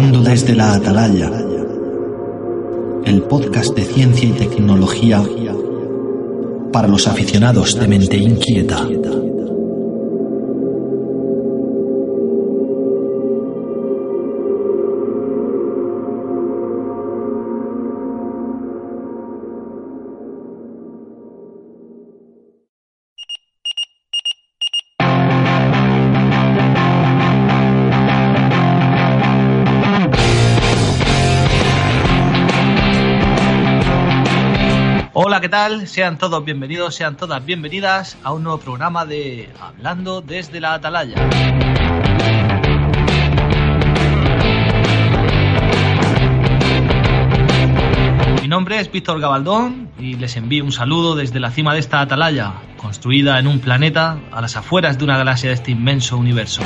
Desde la Atalaya, el podcast de ciencia y tecnología para los aficionados de mente inquieta. Sean todos bienvenidos, sean todas bienvenidas a un nuevo programa de Hablando desde la Atalaya. Mi nombre es Víctor Gabaldón y les envío un saludo desde la cima de esta atalaya, construida en un planeta a las afueras de una galaxia de este inmenso universo.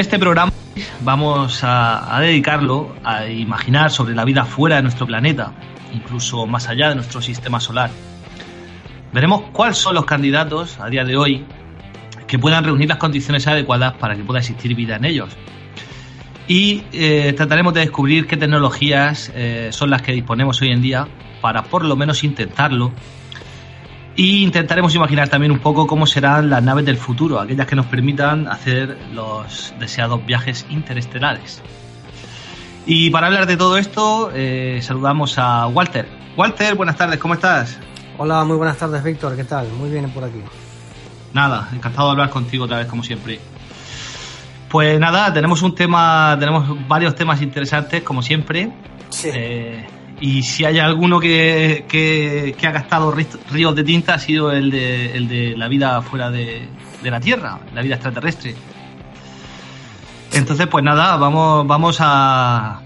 Este programa vamos a, dedicarlo a imaginar sobre la vida fuera de nuestro planeta, incluso más allá de nuestro sistema solar. Veremos cuáles son los candidatos a día de hoy que puedan reunir las condiciones adecuadas para que pueda existir vida en ellos. Y eh, trataremos de descubrir qué tecnologías eh, son las que disponemos hoy en día para por lo menos intentarlo. Y intentaremos imaginar también un poco cómo serán las naves del futuro, aquellas que nos permitan hacer los deseados viajes interestelares. Y para hablar de todo esto, eh, saludamos a Walter. Walter, buenas tardes, ¿cómo estás? Hola, muy buenas tardes, Víctor, ¿qué tal? Muy bien por aquí. Nada, encantado de hablar contigo otra vez, como siempre. Pues nada, tenemos un tema, tenemos varios temas interesantes, como siempre. Sí. Eh, y si hay alguno que, que, ha gastado ríos de tinta ha sido el de, el de la vida fuera de, de, la Tierra, la vida extraterrestre. Entonces, pues nada, vamos, vamos a,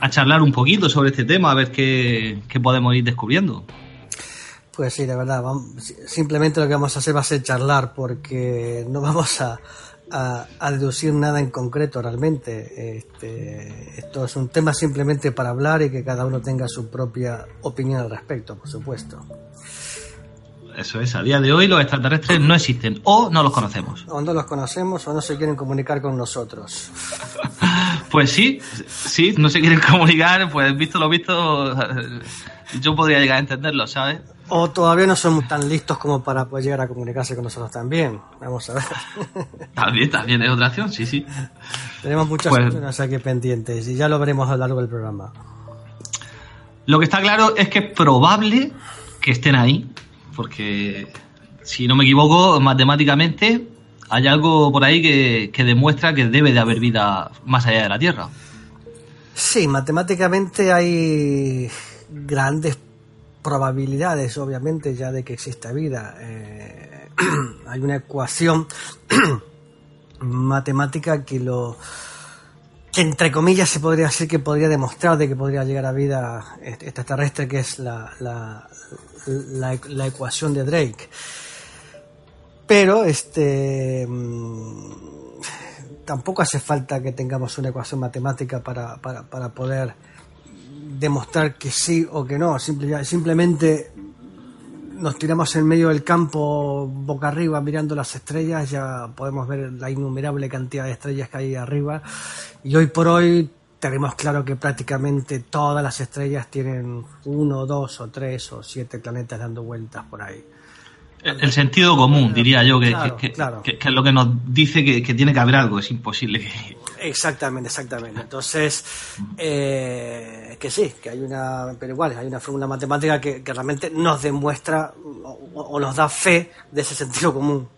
a charlar un poquito sobre este tema, a ver qué, qué podemos ir descubriendo. Pues sí, de verdad, simplemente lo que vamos a hacer va a ser charlar, porque no vamos a, a, a, deducir nada en concreto realmente. Este, esto es un tema simplemente para hablar y que cada uno tenga su propia opinión al respecto, por supuesto. Eso es, a día de hoy los extraterrestres no existen o no los conocemos. O no los conocemos o no se quieren comunicar con nosotros. pues sí, sí, no se quieren comunicar, pues visto lo visto, yo podría llegar a entenderlo, ¿sabes? O todavía no somos tan listos como para poder llegar a comunicarse con nosotros también. Vamos a ver. También, también es otra opción, sí, sí. Tenemos muchas pues, opciones aquí pendientes y ya lo veremos a lo largo del programa. Lo que está claro es que es probable que estén ahí, porque si no me equivoco, matemáticamente hay algo por ahí que, que demuestra que debe de haber vida más allá de la Tierra. Sí, matemáticamente hay grandes probabilidades, obviamente, ya de que exista vida. Eh, hay una ecuación matemática que lo que entre comillas se podría decir que podría demostrar de que podría llegar a vida extraterrestre, que es la, la, la, la ecuación de Drake. Pero este tampoco hace falta que tengamos una ecuación matemática para, para, para poder demostrar que sí o que no. Simple, simplemente nos tiramos en medio del campo boca arriba mirando las estrellas, ya podemos ver la innumerable cantidad de estrellas que hay arriba. Y hoy por hoy tenemos claro que prácticamente todas las estrellas tienen uno, dos o tres o siete planetas dando vueltas por ahí. El, el sentido común, diría yo, que, claro, que, claro. que, que, es lo que nos dice que, tiene que haber algo, es imposible que... Exactamente, exactamente. Entonces, eh, que sí, que hay una, pero igual, hay una fórmula matemática que, realmente nos demuestra o, o, nos da fe de ese sentido común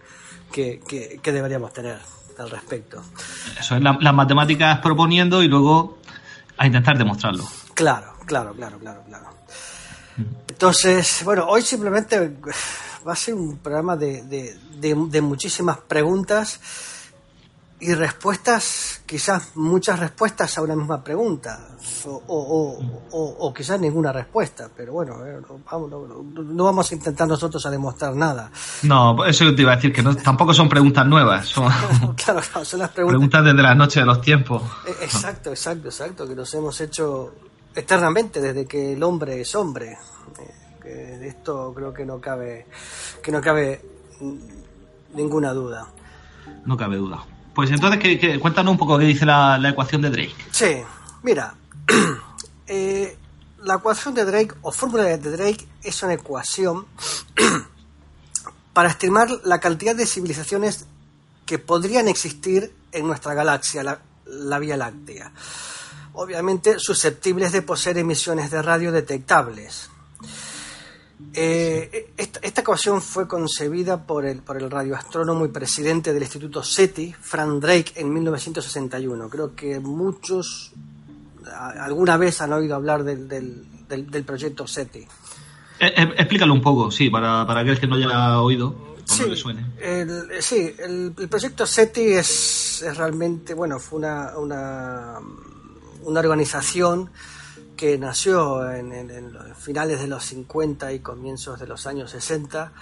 que, deberíamos tener al respecto. Eso es, la, las matemáticas proponiendo y luego a intentar demostrarlo. Claro, claro, claro, claro, claro. Entonces, bueno, hoy simplemente va a ser un programa de, de, de, de muchísimas preguntas y respuestas, quizás muchas respuestas a una misma pregunta, o, o, o, o quizás ninguna respuesta, pero bueno, eh, no, no, vamos a intentar nosotros a demostrar nada. No, eso te iba a decir, que no, tampoco son preguntas nuevas, son, claro, son las preguntas, preguntas desde la noche de los tiempos. Exacto, exacto, exacto, que nos hemos hecho eternamente desde que el hombre es hombre. Que de esto creo que no cabe, que no cabe ninguna duda. No cabe duda. Pues entonces, ¿qué, cuéntanos un poco qué dice la, ecuación de Drake. Sí, mira, eh, la ecuación de Drake o fórmula de Drake es una ecuación para estimar la cantidad de civilizaciones que podrían existir en nuestra galaxia, la, Vía Láctea. Obviamente susceptibles de poseer emisiones de radio detectables. Eh, esta, ecuación fue concebida por el, por el radioastrónomo y presidente del Instituto SETI, Frank Drake, en 1961. Creo que muchos alguna vez han oído hablar del, del, proyecto SETI. Eh, eh, explícalo un poco, sí, para, para aquel que no haya oído. Sí, el, sí el, proyecto SETI es, realmente, bueno, fue una, una, una organización que nació en, finales de los 50 y comienzos de los años 60,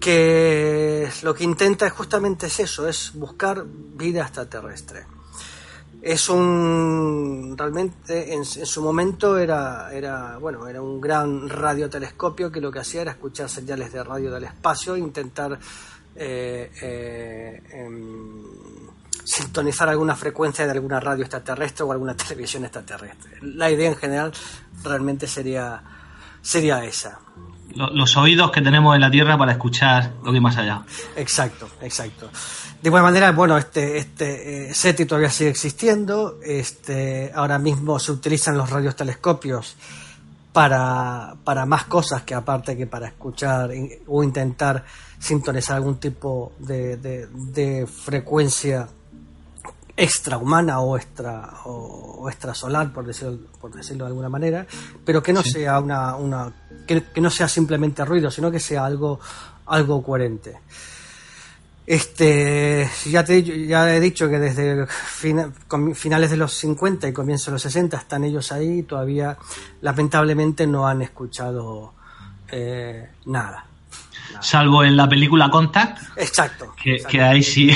que lo que intenta es justamente es eso, es buscar vida extraterrestre. Es un realmente en, su momento era era bueno era un gran radiotelescopio que lo que hacía era escuchar señales de radio del espacio intentar eh, eh, em, sintonizar alguna frecuencia de alguna radio extraterrestre o alguna televisión extraterrestre. La idea en general realmente sería sería esa. Los oídos que tenemos en la Tierra para escuchar lo que hay más allá. Exacto, exacto. De igual manera, bueno, este, este eh, SETI todavía sigue existiendo. Este, ahora mismo se utilizan los radiotelescopios para, para más cosas que aparte que para escuchar o intentar sintonizar algún tipo de, de, frecuencia extrahumana o extra o, extrasolar por decirlo por decirlo de alguna manera pero que no sea una, una que, que, no sea simplemente ruido sino que sea algo algo coherente. Este, ya, te, ya he dicho que desde finales de los 50 y comienzos de los 60 están ellos ahí y todavía lamentablemente no han escuchado eh, nada, Salvo en la película Contact. Exacto. Que, ahí sí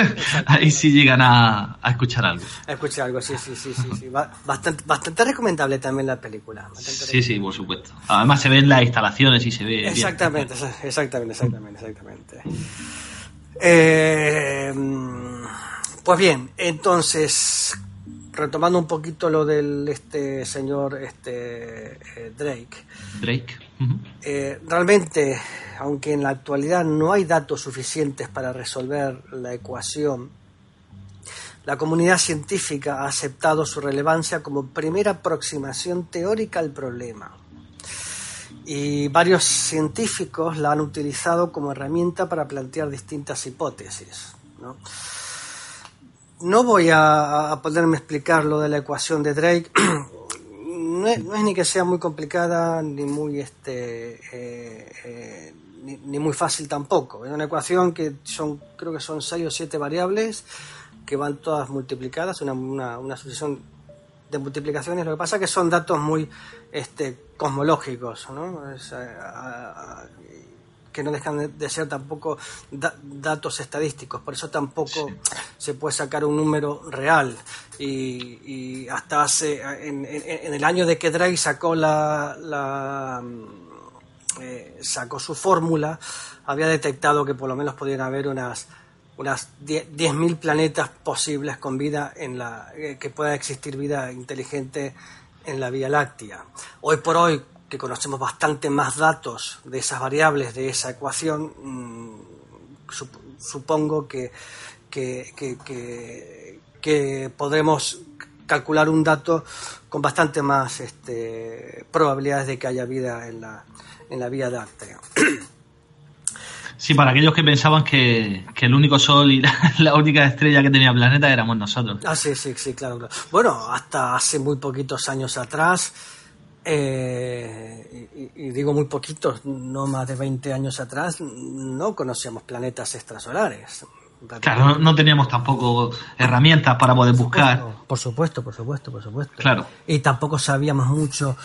ahí sí llegan a, escuchar algo. A escuchar algo, sí, sí, sí, sí. Bastante, bastante recomendable también la película. Sí, sí, por supuesto. Además se ven las instalaciones y se ve. Exactamente, exactamente, exactamente, exactamente. Eh, pues bien, entonces, retomando un poquito lo del este señor este eh, Drake. Drake. Eh, realmente, aunque en la actualidad no hay datos suficientes para resolver la ecuación, la comunidad científica ha aceptado su relevancia como primera aproximación teórica al problema y varios científicos la han utilizado como herramienta para plantear distintas hipótesis. No, no voy a, poderme explicar lo de la ecuación de Drake. no, es, ni que sea muy complicada ni muy este eh, eh, ni, muy fácil tampoco. Es una ecuación que son creo que son seis o siete variables que van todas multiplicadas, una, una, una sucesión de multiplicaciones. Lo que pasa es que son datos muy este, cosmológicos, ¿no? Que no dejan de ser tampoco datos estadísticos, por eso tampoco se puede sacar un número real. Y, hasta hace, en, el año de que Drake sacó la, la eh, sacó su fórmula, había detectado que por lo menos podían haber unas unas 10.000 planetas posibles con vida en la eh, que pueda existir vida inteligente en la Vía Láctea. Hoy por hoy, que conocemos bastante más datos de esas variables de esa ecuación, mm, supongo que, que, podremos calcular un dato con bastante más este, probabilidades de que haya vida en la, en la Vía Láctea. Sí, para aquellos que pensaban que, el único sol y la, única estrella que tenía planeta éramos nosotros. Ah, sí, sí, sí, claro. Bueno, hasta hace muy poquitos años atrás, eh, y, digo muy poquitos, no más de 20 años atrás, no conocíamos planetas extrasolares. Claro, no, teníamos tampoco herramientas para poder buscar. Por supuesto, por supuesto, por supuesto. Claro. Y tampoco sabíamos mucho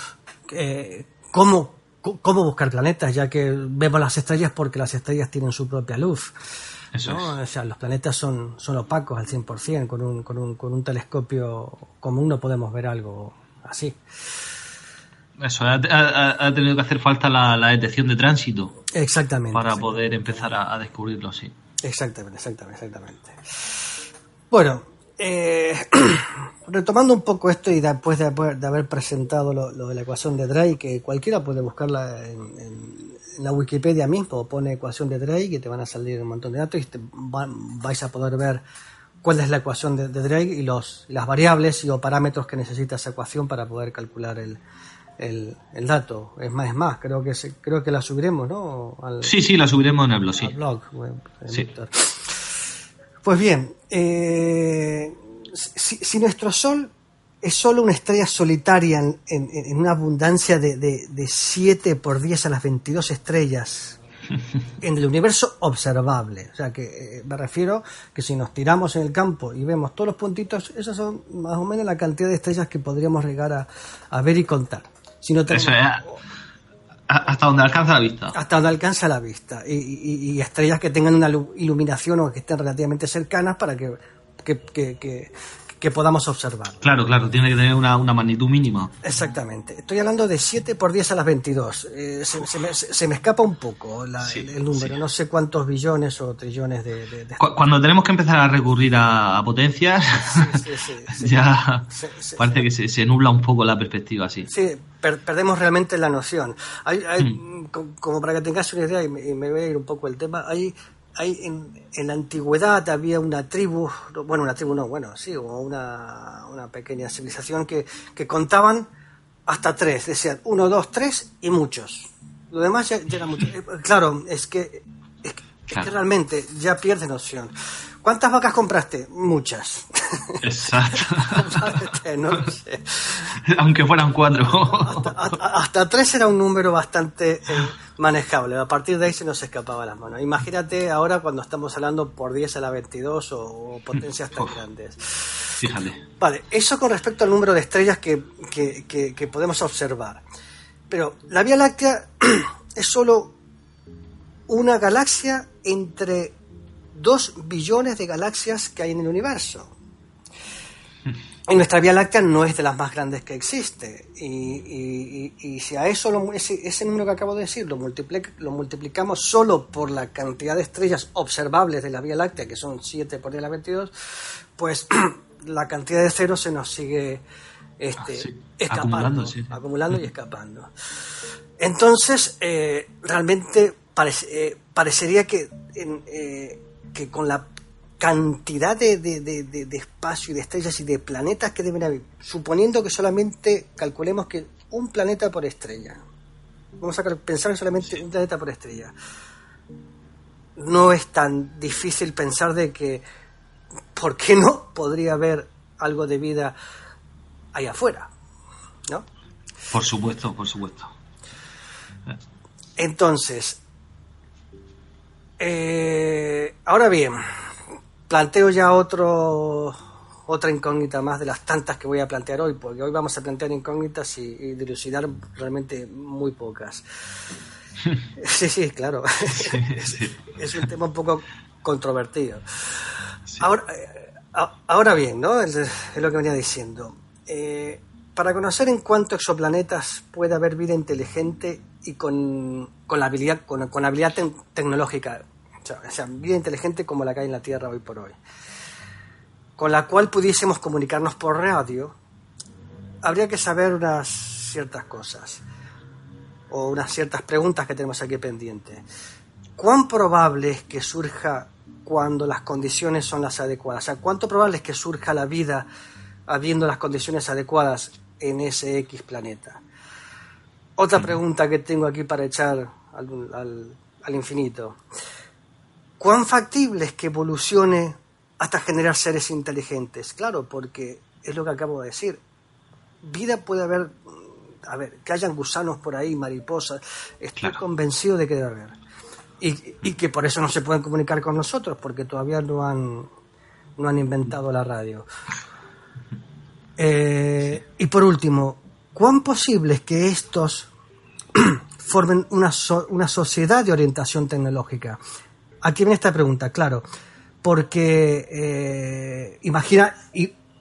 eh, cómo cómo buscar planetas, ya que vemos las estrellas porque las estrellas tienen su propia luz. O sea, los planetas son, son opacos al 100%, con un, con, un, con un telescopio común no podemos ver algo así. Eso, ha, tenido que hacer falta la, detección de tránsito. Exactamente. Para poder empezar a, descubrirlo, sí. Exactamente, exactamente, exactamente. Bueno, eh, retomando un poco esto y después de, haber presentado lo, de la ecuación de Drake, que cualquiera puede buscarla en, la Wikipedia mismo, pone ecuación de Drake y te van a salir un montón de datos y te vais a poder ver cuál es la ecuación de, Drake y los, las variables y o parámetros que necesita esa ecuación para poder calcular el, el, dato. Es más, es más, creo que creo que la subiremos, ¿no? sí, sí, la subiremos en el blog, sí. Pues bien, eh, si, nuestro Sol es solo una estrella solitaria en, una abundancia de, de, 7 por 10 a las 22 estrellas en el universo observable. O sea, que eh, me refiero que si nos tiramos en el campo y vemos todos los puntitos, esas son más o menos la cantidad de estrellas que podríamos llegar a ver y contar. Eso hasta donde alcanza la vista. Hasta donde alcanza la vista. Y, estrellas que tengan una iluminación o que estén relativamente cercanas para que, que, que podamos observar. Claro, claro, tiene que tener una, magnitud mínima. Exactamente. Estoy hablando de 7 por 10 a las 22. Eh, se, me, escapa un poco el, número, no sé cuántos billones o trillones de... Cuando tenemos que empezar a recurrir a, potencias, ya parece que se, nubla un poco la perspectiva, sí. Sí, perdemos realmente la noción. Hay, hmm. Como para que tengas una idea, y me, y me voy a ir un poco el tema, hay hay en, la antigüedad había una tribu, bueno, una tribu no, bueno, sí, una, una pequeña civilización que, que, contaban hasta tres, decían uno, dos, tres y muchos. Lo demás ya, era mucho. Eh, claro, es que, es que realmente ya pierde noción. ¿Cuántas vacas compraste? Muchas. Exacto. no sé. Aunque fueran cuatro. Hasta, tres era un número bastante eh, manejable. A partir de ahí se nos escapaba las manos. Imagínate ahora cuando estamos hablando por 10 a la 22 o, potencias tan grandes. Fíjate. Vale, eso con respecto al número de estrellas que, que podemos observar. Pero la Vía Láctea es solo una galaxia entre dos billones de galaxias que hay en el universo. Y nuestra Vía Láctea no es de las más grandes que existe. Y, si a eso, ese, número que acabo de decir, lo, lo, multiplicamos solo por la cantidad de estrellas observables de la Vía Láctea, que son 7 por 10 a la 22, pues la cantidad de ceros se nos sigue este, ah, escapando, acumulando, y escapando. Entonces, eh, realmente eh, parecería que en, eh, que con la cantidad de, de, espacio y de estrellas y de planetas que deben haber, suponiendo que solamente calculemos que un planeta por estrella, vamos a pensar solamente un planeta por estrella, no es tan difícil pensar de que, ¿por qué no podría haber algo de vida ahí afuera? ¿No? Por supuesto, por supuesto. Entonces, eh, ahora bien, planteo ya otro otra incógnita más de las tantas que voy a plantear hoy, porque hoy vamos a plantear incógnitas y, dilucidar realmente muy pocas. Sí, sí, claro. es, un tema un poco controvertido. Ahora, eh, ahora bien, ¿no? Es, lo que venía diciendo. Eh, para conocer en cuántos exoplanetas puede haber vida inteligente y con, con la habilidad, con, con habilidad tecnológica, o sea, vida inteligente como la que hay en la Tierra hoy por hoy, con la cual pudiésemos comunicarnos por radio, habría que saber unas ciertas cosas o unas ciertas preguntas que tenemos aquí pendientes. ¿Cuán probable es que surja cuando las condiciones son las adecuadas? O sea, ¿cuánto probable es que surja la vida habiendo las condiciones adecuadas en ese X planeta? Otra pregunta que tengo aquí para echar al, infinito. ¿Cuán factible es que evolucione hasta generar seres inteligentes? Claro, porque es lo que acabo de decir. Vida puede haber, a ver, que hayan gusanos por ahí, mariposas. Estoy convencido de que debe haber. Y, que por eso no se pueden comunicar con nosotros, porque todavía no han, no han inventado la radio. Eh, y por último, ¿Cuán posible es que estos formen una, una sociedad de orientación tecnológica? Aquí viene esta pregunta, claro, porque eh, imagina,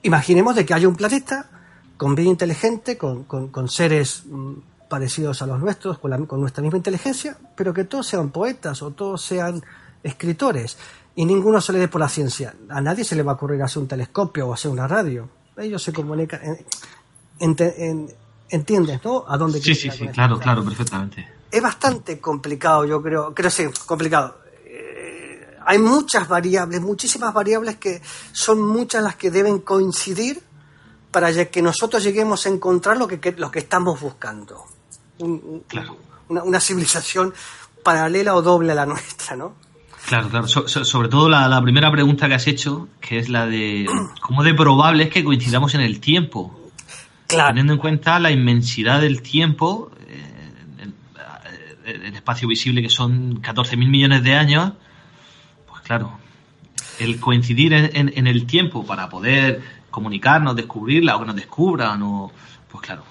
imaginemos de que haya un planeta con vida inteligente, con, seres mm, parecidos a los nuestros, con, con, nuestra misma inteligencia, pero que todos sean poetas o todos sean escritores. y ninguno se le dé por la ciencia. A nadie se le va a ocurrir hacer un telescopio o hacer una radio. Ellos se comunican. ¿Entiendes, no? ¿A dónde Sí, sí, sí, claro, claro, perfectamente. Es bastante complicado, yo creo. Creo sí, complicado. Eh, hay muchas variables, muchísimas variables que son muchas las que deben coincidir para que nosotros lleguemos a encontrar lo que, lo que estamos buscando. claro. una, una civilización paralela o doble a la nuestra, ¿no? Claro, claro. sobre todo la, primera pregunta que has hecho, que es la de cómo de probable es que coincidamos en el tiempo. Claro. Teniendo en cuenta la inmensidad del tiempo, eh, el, espacio visible que son 14.000 millones de años, pues claro, el coincidir en, el tiempo para poder comunicarnos, descubrirla o que nos descubran, o, pues claro,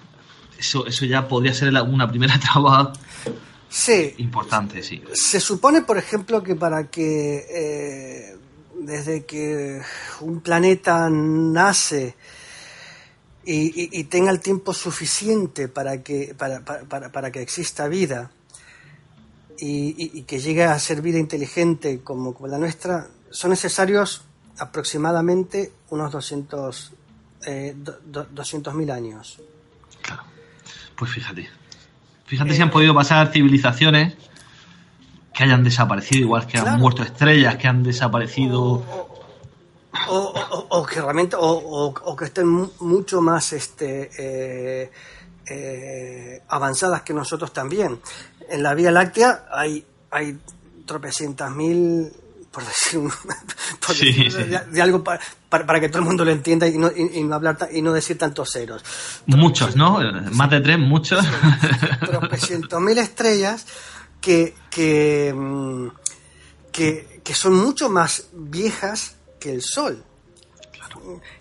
eso, eso ya podría ser una primera traba Sí. Importante, sí. Se supone, por ejemplo, que para que eh, desde que un planeta nace y, tenga el tiempo suficiente para que, para, para, para que exista vida y, que llegue a ser vida inteligente como, como la nuestra, son necesarios aproximadamente unos 200 eh, mil años. Claro. Pues fíjate. Fíjate si han podido pasar civilizaciones que hayan desaparecido, igual que han muerto estrellas, que han desaparecido. O, que realmente, o, que estén mucho más este, eh, eh, avanzadas que nosotros también. En la Vía Láctea hay, hay tropecientas mil por decir, De, algo para, para, que todo el mundo lo entienda y no, y, no hablar y no decir tantos ceros. Muchos, ¿no? Más de tres, muchos. Tropecientos mil estrellas que, que, mm, que, que son mucho más viejas que el Sol.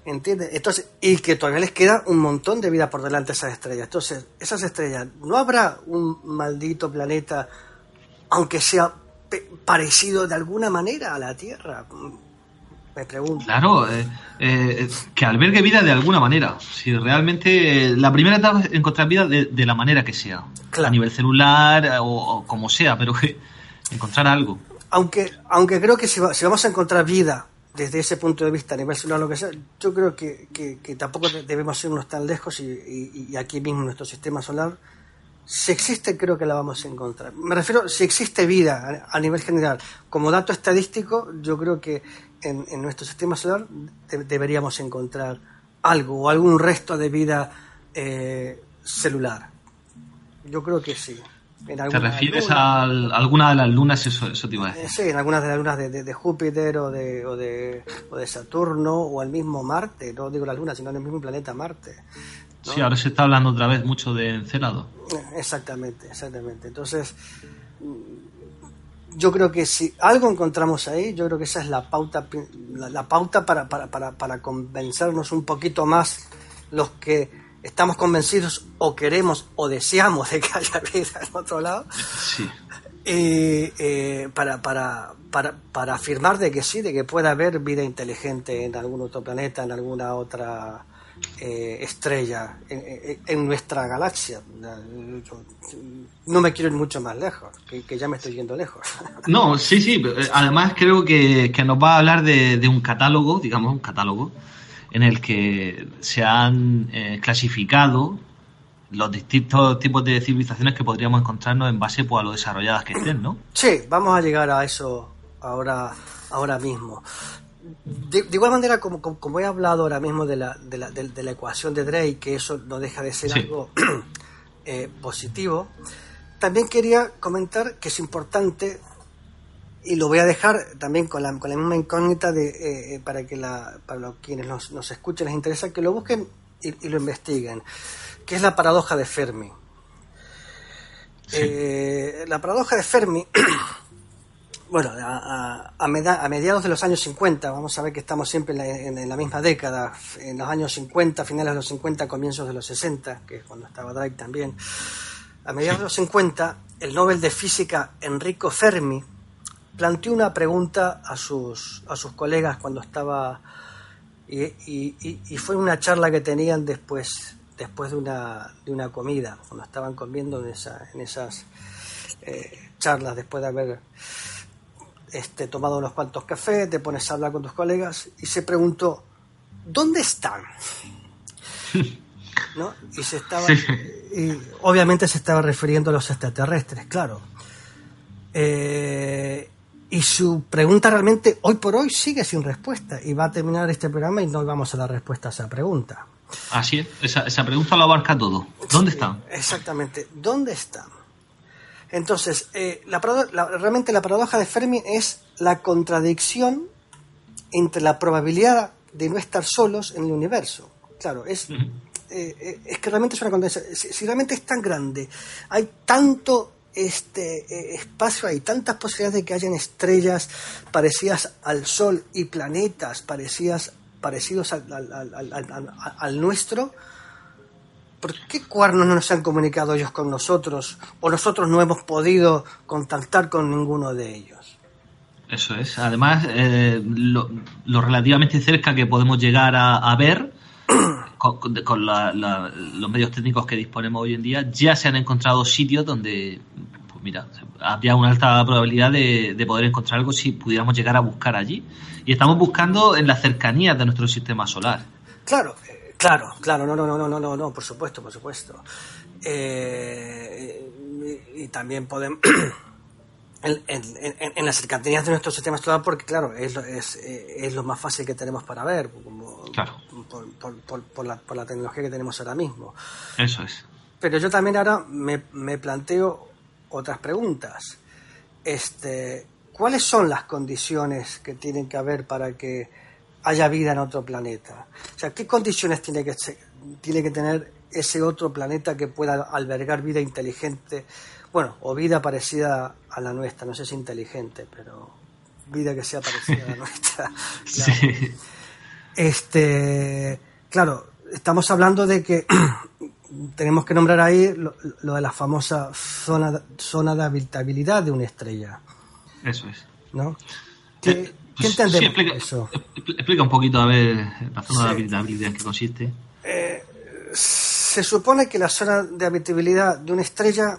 ¿Entiendes? Entonces, y que todavía les queda un montón de vida por delante a esas estrellas. Entonces, esas estrellas, ¿no habrá un maldito planeta, aunque sea parecido de alguna manera a la Tierra? Me pregunto. Claro, eh, eh, que albergue vida de alguna manera. Si realmente eh, la primera etapa es encontrar vida de, la manera que sea, a nivel celular o, como sea, pero que encontrar algo. Aunque, aunque creo que si, vamos a encontrar vida desde ese punto de vista a nivel celular, lo que sea, yo creo que, tampoco debemos irnos tan lejos y, aquí mismo nuestro sistema solar si existe, creo que la vamos a encontrar. Me refiero, si existe vida a, nivel general, como dato estadístico, yo creo que en, nuestro sistema solar deberíamos encontrar algo o algún resto de vida eh, celular. Yo creo que sí. ¿Te refieres a alguna de las lunas? Eso, eso te iba a decir. Sí, en algunas de las lunas de, Júpiter o de, o, de, o de Saturno o al mismo Marte. No digo la luna, sino en el mismo planeta Marte. Sí, ahora se está hablando otra vez mucho de Encelado. Exactamente, exactamente. Entonces, yo creo que si algo encontramos ahí, yo creo que esa es la pauta, la, pauta para, para, para, para, convencernos un poquito más los que estamos convencidos o queremos o deseamos de que haya vida en otro lado. Sí. Eh, para, para, para, para afirmar de que sí, de que pueda haber vida inteligente en algún otro planeta, en alguna otra eh, estrella en, nuestra galaxia. No me quiero ir mucho más lejos, que, ya me estoy yendo lejos. No, sí, sí. Además creo que, nos va a hablar de, un catálogo, digamos, un catálogo, en el que se han eh, clasificado los distintos tipos de civilizaciones que podríamos encontrarnos en base pues, a lo desarrolladas que estén, ¿no? Sí, vamos a llegar a eso ahora, ahora mismo de, igual manera, como, como, he hablado ahora mismo de la, de la, de, la ecuación de Drake, que eso no deja de ser algo eh, positivo, también quería comentar que es importante, y lo voy a dejar también con la, con la misma incógnita de, eh, eh, para que la, para los, quienes nos, nos escuchen les interesa que lo busquen y, lo investiguen, que es la paradoja de Fermi. la paradoja de Fermi bueno, a, a, mediados de los años 50, vamos a ver que estamos siempre en la, misma década, en los años 50, finales de los 50, comienzos de los 60, que es cuando estaba Drake también. A mediados de los 50, el Nobel de Física Enrico Fermi planteó una pregunta a sus, a sus colegas cuando estaba. Y, fue una charla que tenían después, después de, una, de una comida, cuando estaban comiendo en, esa, en esas eh, charlas, después de haber este, tomado unos cuantos cafés, te pones a hablar con tus colegas y se preguntó, ¿dónde están? ¿No? Y se estaba, y obviamente se estaba refiriendo a los extraterrestres, claro. Eh, y su pregunta realmente hoy por hoy sigue sin respuesta y va a terminar este programa y no vamos a dar respuesta a esa pregunta. Así es, esa, esa pregunta lo abarca todo. ¿Dónde Sí, están? Exactamente, ¿dónde están? Entonces, eh, la la- realmente la paradoja de Fermi es la contradicción entre la probabilidad de no estar solos en el universo. Claro, es, eh, eh, es que realmente es una contradicción. Si, si realmente es tan grande, hay tanto este eh, espacio, hay tantas posibilidades de que hayan estrellas parecidas al Sol y planetas parecidas, parecidos al, al- al- al- al- al nuestro, ¿por qué cuernos no nos han comunicado ellos con nosotros o nosotros no hemos podido contactar con ninguno de ellos? Eso es. Además, eh, lo, lo relativamente cerca que podemos llegar a, a ver con, con- la- la- los medios técnicos que disponemos hoy en día, ya se han encontrado sitios donde, pues mira, habría una alta probabilidad de, de poder encontrar algo si pudiéramos llegar a buscar allí. Y estamos buscando en las cercanías de nuestro sistema solar. Claro, eh, claro, claro, no, no, no, no, no, no, no, por supuesto, por supuesto. Eh, y, y también podemos en, en- en- en las cercanías de nuestro sistema solar, porque claro, es lo, es, eh, es lo más fácil que tenemos para ver, como, Claro. Por, por- por- por la, por la tecnología que tenemos ahora mismo. Eso es. Pero yo también ahora me, me planteo otras preguntas. Este, ¿Cuáles son las condiciones que tienen que haber para que haya vida en otro planeta? O sea, ¿qué condiciones tiene que, tiene que tener ese otro planeta que pueda albergar vida inteligente? Bueno, o vida parecida a la nuestra, no sé si inteligente, pero vida que sea parecida a la nuestra. Claro. Sí. Este, claro, estamos hablando de que tenemos que nombrar ahí lo, lo de la famosa zona, zona de habitabilidad de una estrella, Eso es. ¿no? ¿Qué, Eh, qué pues, entendemos sí, explica, por eso? expl- explica un poquito, a ver, la zona Sí. de habitabilidad en qué consiste. Se supone que la zona de habitabilidad de una estrella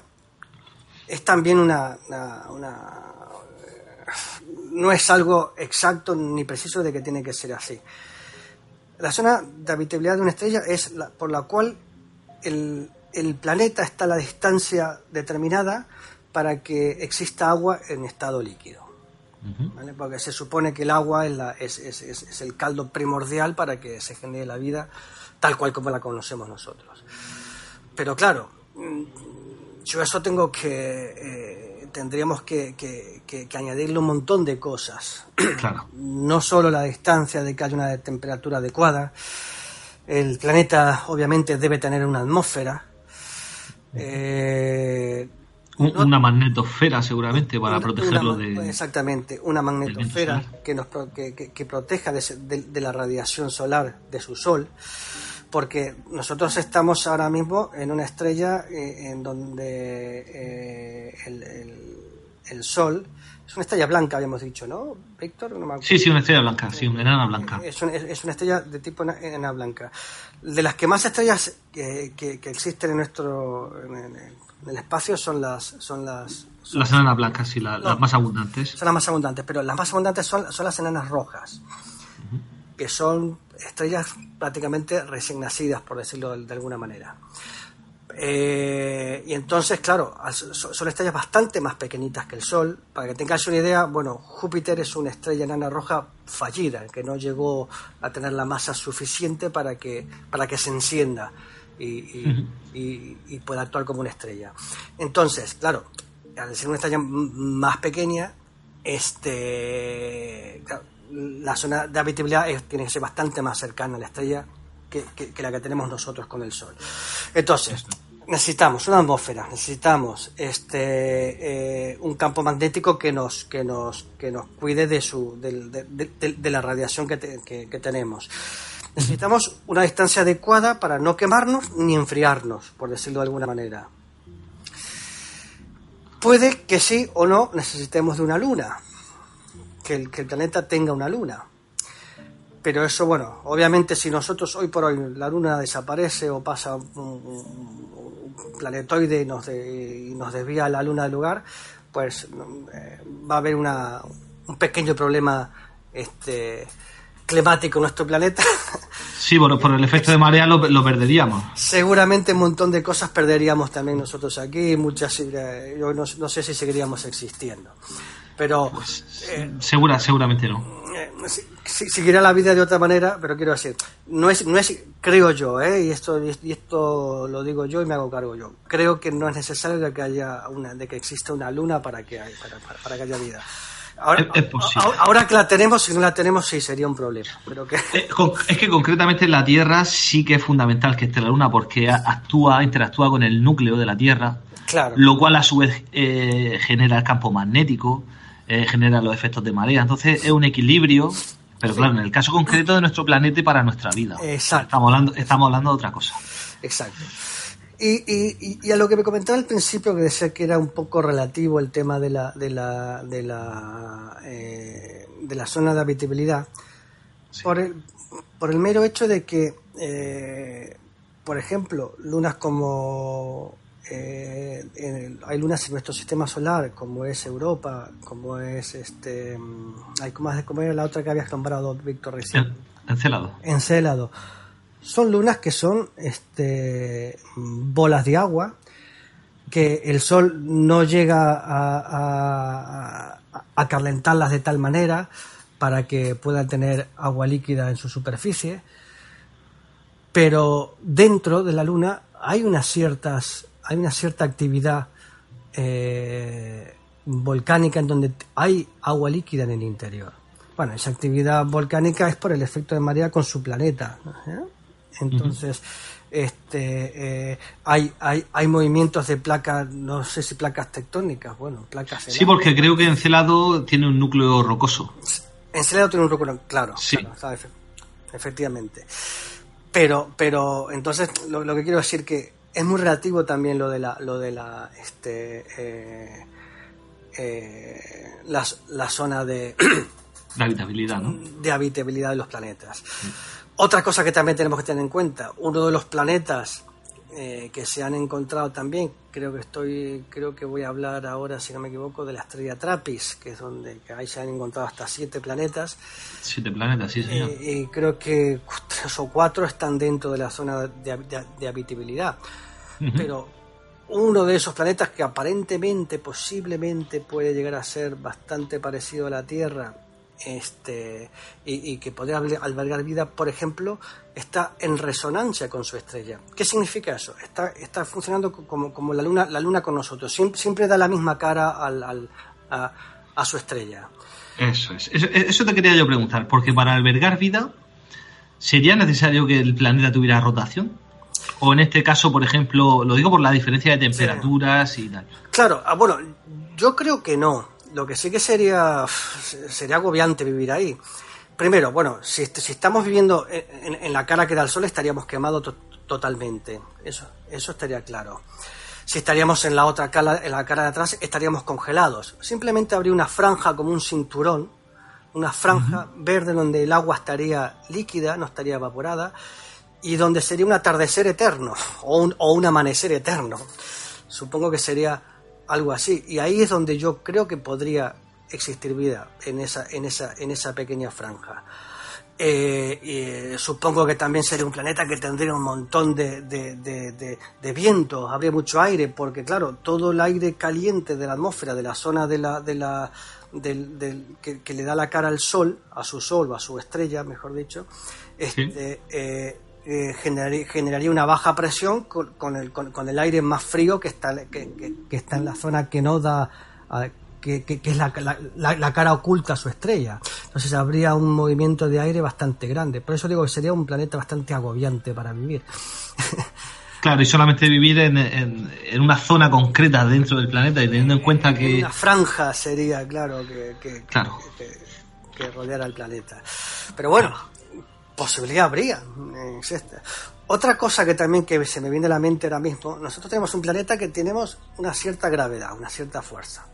es también una, una- una- no es algo exacto ni preciso de que tiene que ser así. La zona de habitabilidad de una estrella es la, por la cual el, el planeta está a la distancia determinada para que exista agua en estado líquido. Porque se supone que el agua es, la- es- es- es- es el caldo primordial para que se genere la vida tal cual como la conocemos nosotros. Pero claro, mm, yo eso tengo que, eh, tendríamos que, que- que- que añadirle un montón de cosas. Claro. No solo la distancia de que haya una temperatura adecuada, el planeta obviamente debe tener una atmósfera. Eh, Un- no- una magnetosfera seguramente para una- protegerlo una- de... Exactamente, una magnetosfera que, nos, que, que- que proteja de, de- de la radiación solar de su sol, porque nosotros estamos ahora mismo en una estrella eh, en donde eh, el, el- el sol es una estrella blanca, habíamos dicho, ¿no, Víctor? No me acuerdo. Sí, sí, una estrella blanca, sí, una enana blanca. Es, un- es- es una estrella de tipo ena- enana blanca. De las que más estrellas que, que- que existen en nuestro en, en- en el espacio son las son las son, Las enanas blancas, sí, la- No. las más abundantes. son las más abundantes, pero las más abundantes son, son las enanas rojas, que son estrellas prácticamente recién nacidas, por decirlo de, alguna manera. Eh, y entonces, claro, son estrellas bastante más pequeñitas que el Sol. Para que tengáis una idea, bueno, Júpiter es una estrella enana roja fallida, que no llegó a tener la masa suficiente para que, para que se encienda y, y- y- y pueda actuar como una estrella. Entonces, claro, al ser una estrella más pequeña, este, claro, la zona de habitabilidad es- tiene que ser bastante más cercana a la estrella que, la que tenemos nosotros con el Sol. Entonces, necesitamos una atmósfera, necesitamos este eh, un campo magnético que nos que nos que nos cuide de su de- de- de la radiación que, te- que- que tenemos. Necesitamos una distancia adecuada para no quemarnos ni enfriarnos, por decirlo de alguna manera. Puede que sí o no necesitemos de una luna, que el, que el planeta tenga una luna. Pero eso, bueno, obviamente si nosotros hoy por hoy la luna desaparece o pasa un, un- un planetoide y nos, de- y nos desvía la luna del lugar, pues eh, va a haber una, un pequeño problema este, climático en nuestro planeta. Sí, por, por el efecto de marea lo, lo, perderíamos. Seguramente un montón de cosas perderíamos también nosotros aquí, muchas, eh, yo no, no sé si seguiríamos existiendo. Pero... Pues, eh, segura, seguramente no. Eh, seguirá la vida de otra manera, pero quiero decir, no es, no es creo yo, ¿eh? y, esto, y esto lo digo yo y me hago cargo yo, creo que no es necesario de que, haya una, de que exista una luna para que, para, para, para que haya vida. Ahora, es, ahora, que la tenemos, si no la tenemos, sí sería un problema. Pero que... Eh, es que concretamente en la Tierra sí que es fundamental que esté la Luna porque actúa, interactúa con el núcleo de la Tierra, claro. lo cual a su vez eh, genera el campo magnético, eh, genera los efectos de marea. Entonces es un equilibrio, pero claro, en el caso concreto de nuestro planeta y para nuestra vida. Exacto. Estamos hablando, estamos hablando de otra cosa. Exacto. Y, y, y, a lo que me comentaba al principio, que decía que era un poco relativo el tema de la, de la, de la, eh, de la zona de habitabilidad, sí. por, el, por el mero hecho de que, eh, por ejemplo, lunas como eh, en, hay lunas en nuestro sistema solar, como es Europa, como es este, hay como, como era la otra que habías nombrado, Víctor recién. Encélado. Encélado son lunas que son este, bolas de agua, que el sol no llega a, a, a, calentarlas de tal manera para que puedan tener agua líquida en su superficie, pero dentro de la luna hay unas ciertas, hay una cierta actividad eh, volcánica en donde hay agua líquida en el interior. Bueno, esa actividad volcánica es por el efecto de marea con su planeta. ¿eh? Entonces, uh -huh. este, eh, hay, hay, hay movimientos de placas, no sé si placas tectónicas, bueno, placas. Sí, porque creo que Encelado tiene un núcleo rocoso. Encelado tiene un núcleo, claro, sí. claro efectivamente. Pero, pero, entonces, lo, lo, que quiero decir que es muy relativo también lo de la, lo de la, este, eh, eh, la, la zona de. habitabilidad, ¿no? De habitabilidad de los planetas. Sí. Otra cosa que también tenemos que tener en cuenta, uno de los planetas eh, que se han encontrado también, creo que estoy, creo que voy a hablar ahora, si no me equivoco, de la estrella Trappist, que es donde que ahí se han encontrado hasta siete planetas. Siete planetas, sí, señor. Eh, y creo que tres o cuatro están dentro de la zona de, de, de habitabilidad. Uh -huh. Pero uno de esos planetas que aparentemente, posiblemente puede llegar a ser bastante parecido a la Tierra, este, y, y, que podría albergar vida, por ejemplo, está en resonancia con su estrella. ¿Qué significa eso? Está, está funcionando como, como la, luna, la luna con nosotros, siempre, siempre da la misma cara al, al, a, a, su estrella. Eso es, eso, eso, te quería yo preguntar, porque para albergar vida, ¿sería necesario que el planeta tuviera rotación? O en este caso, por ejemplo, lo digo por la diferencia de temperaturas sí. y tal. Claro, ah, bueno, yo creo que no lo que sí que sería sería agobiante vivir ahí. Primero, bueno, si, si estamos viviendo en, en, la cara que da el sol estaríamos quemados to totalmente. Eso, eso estaría claro. Si estaríamos en la otra cara, en la cara de atrás, estaríamos congelados. Simplemente habría una franja como un cinturón, una franja uh -huh. verde donde el agua estaría líquida, no estaría evaporada, y donde sería un atardecer eterno o un, o un amanecer eterno. Supongo que sería algo así. Y ahí es donde yo creo que podría existir vida, en esa, en esa, en esa pequeña franja. Eh, eh, supongo que también sería un planeta que tendría un montón de, de, de, vientos, habría mucho aire, porque claro, todo el aire caliente de la atmósfera, de la zona de la, de la, del, del, que, que, le da la cara al sol, a su sol o a su estrella, mejor dicho, este, ¿Sí? eh, eh, generaría, generaría, una baja presión con, con, el, con, con, el aire más frío que está, que, que, que está en la zona que no da, que, es la, la, la, cara oculta a su estrella. Entonces habría un movimiento de aire bastante grande. Por eso digo que sería un planeta bastante agobiante para vivir. Claro, y solamente vivir en, en, en, una zona concreta dentro del planeta y teniendo en cuenta que... Una franja sería, claro, que, que, claro. que, que rodeara el planeta. Pero bueno, posibilidad habría. Es esta. Otra cosa que también que se me viene a la mente ahora mismo, nosotros tenemos un planeta que tenemos una cierta gravedad, una cierta fuerza.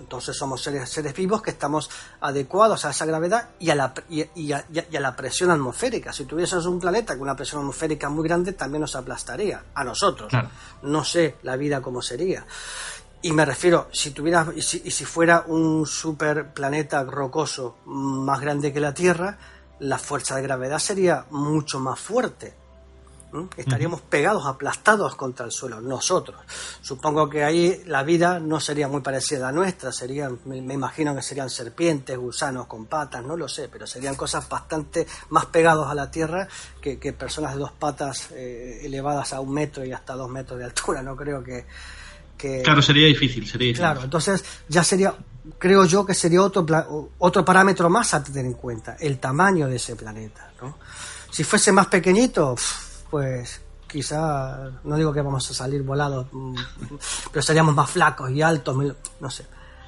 Entonces somos seres, seres vivos que estamos adecuados a esa gravedad y a, la, y, y, a, y a la presión atmosférica. Si tuviésemos un planeta con una presión atmosférica muy grande, también nos aplastaría a nosotros. Claro. No sé la vida cómo sería. Y me refiero, si tuviera, y si, y si fuera un super planeta rocoso más grande que la Tierra, la fuerza de gravedad sería mucho más fuerte. ¿Mm? Estaríamos pegados, aplastados contra el suelo, nosotros. Supongo que ahí la vida no sería muy parecida a la nuestra, serían, me, me imagino que serían serpientes, gusanos con patas, no lo sé, pero serían cosas bastante más pegados a la Tierra que, que personas de dos patas eh, elevadas a un metro y hasta dos metros de altura. No creo que, que... Claro, sería difícil, sería difícil. Claro, entonces ya sería, creo yo que sería otro, otro parámetro más a tener en cuenta, el tamaño de ese planeta. ¿no? Si fuese más pequeñito, pues quizá, no digo que vamos a salir volados, mm, pero seríamos más flacos y altos, no sé.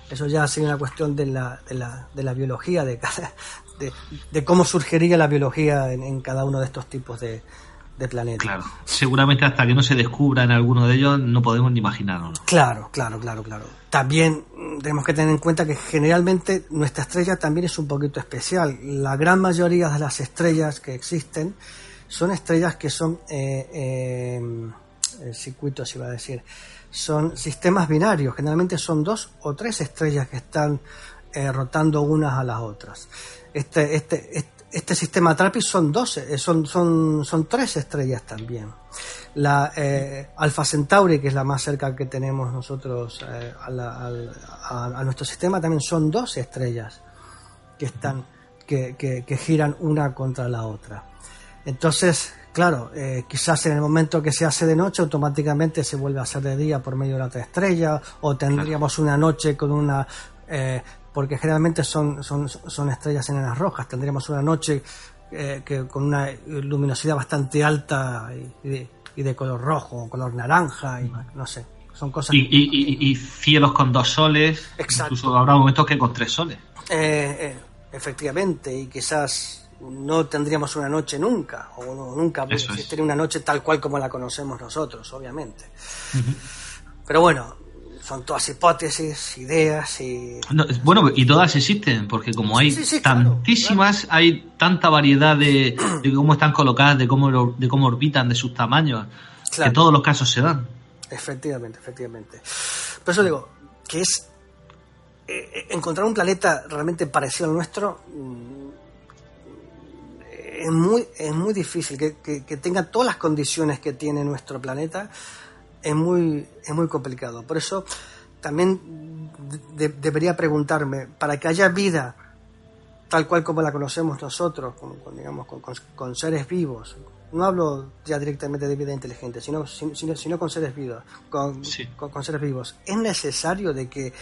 Eso ya sería una cuestión de la, de la, de la biología, de, cada, de cómo surgiría la biología en, en cada uno de estos tipos de, de planetas. Claro, seguramente hasta que no se descubra en alguno de ellos no podemos ni imaginarnos. Claro, claro, claro, claro. También mm, tenemos que tener en cuenta que generalmente nuestra estrella también es un poquito especial. La gran mayoría de las estrellas que existen son estrellas que son eh, eh, circuitos, iba a decir, son sistemas binarios. Generalmente son dos o tres estrellas que están eh, rotando unas a las otras. Este, este, este, este sistema TRAPPIST son 12, eh, son, son, son tres estrellas también. La eh, Alpha Centauri, que es la más cerca que tenemos nosotros eh, a, la- a- a nuestro sistema, también son 12 estrellas que están que, que- que giran una contra la otra. Entonces, claro, eh, quizás en el momento que se hace de noche, automáticamente se vuelve a hacer de día por medio de la otra estrella, o tendríamos una noche con una. eh, porque generalmente son, son, son estrellas enanas rojas, tendríamos una noche eh, que, con una luminosidad bastante alta y, y de, y de color rojo, color naranja, y no sé, son cosas. Y, y- cielos con dos soles, Exacto. incluso habrá momentos que con tres soles. Eh, eh, efectivamente, y quizás no tendríamos una noche nunca, o no- nunca existiría una noche tal cual como la conocemos nosotros, obviamente. Pero bueno, son todas hipótesis, ideas y... No, bueno, y todas existen, porque como hay Sí, sí, sí, claro, tantísimas, hay tanta variedad de, de cómo están colocadas, de cómo, de cómo orbitan, de sus tamaños, Claro. que todos los casos se dan. Efectivamente, efectivamente. Por eso digo, que es eh, encontrar un planeta realmente parecido al nuestro mm, es muy, es muy difícil, que, que- que tenga todas las condiciones que tiene nuestro planeta es muy, es muy complicado. Por eso también de- debería preguntarme, para que haya vida tal cual como la conocemos nosotros, con, con, digamos, con, con- con seres vivos. No hablo ya directamente de vida inteligente, sino, sino, sino con seres vivos. Con, Sí. con- seres vivos. Es necesario de que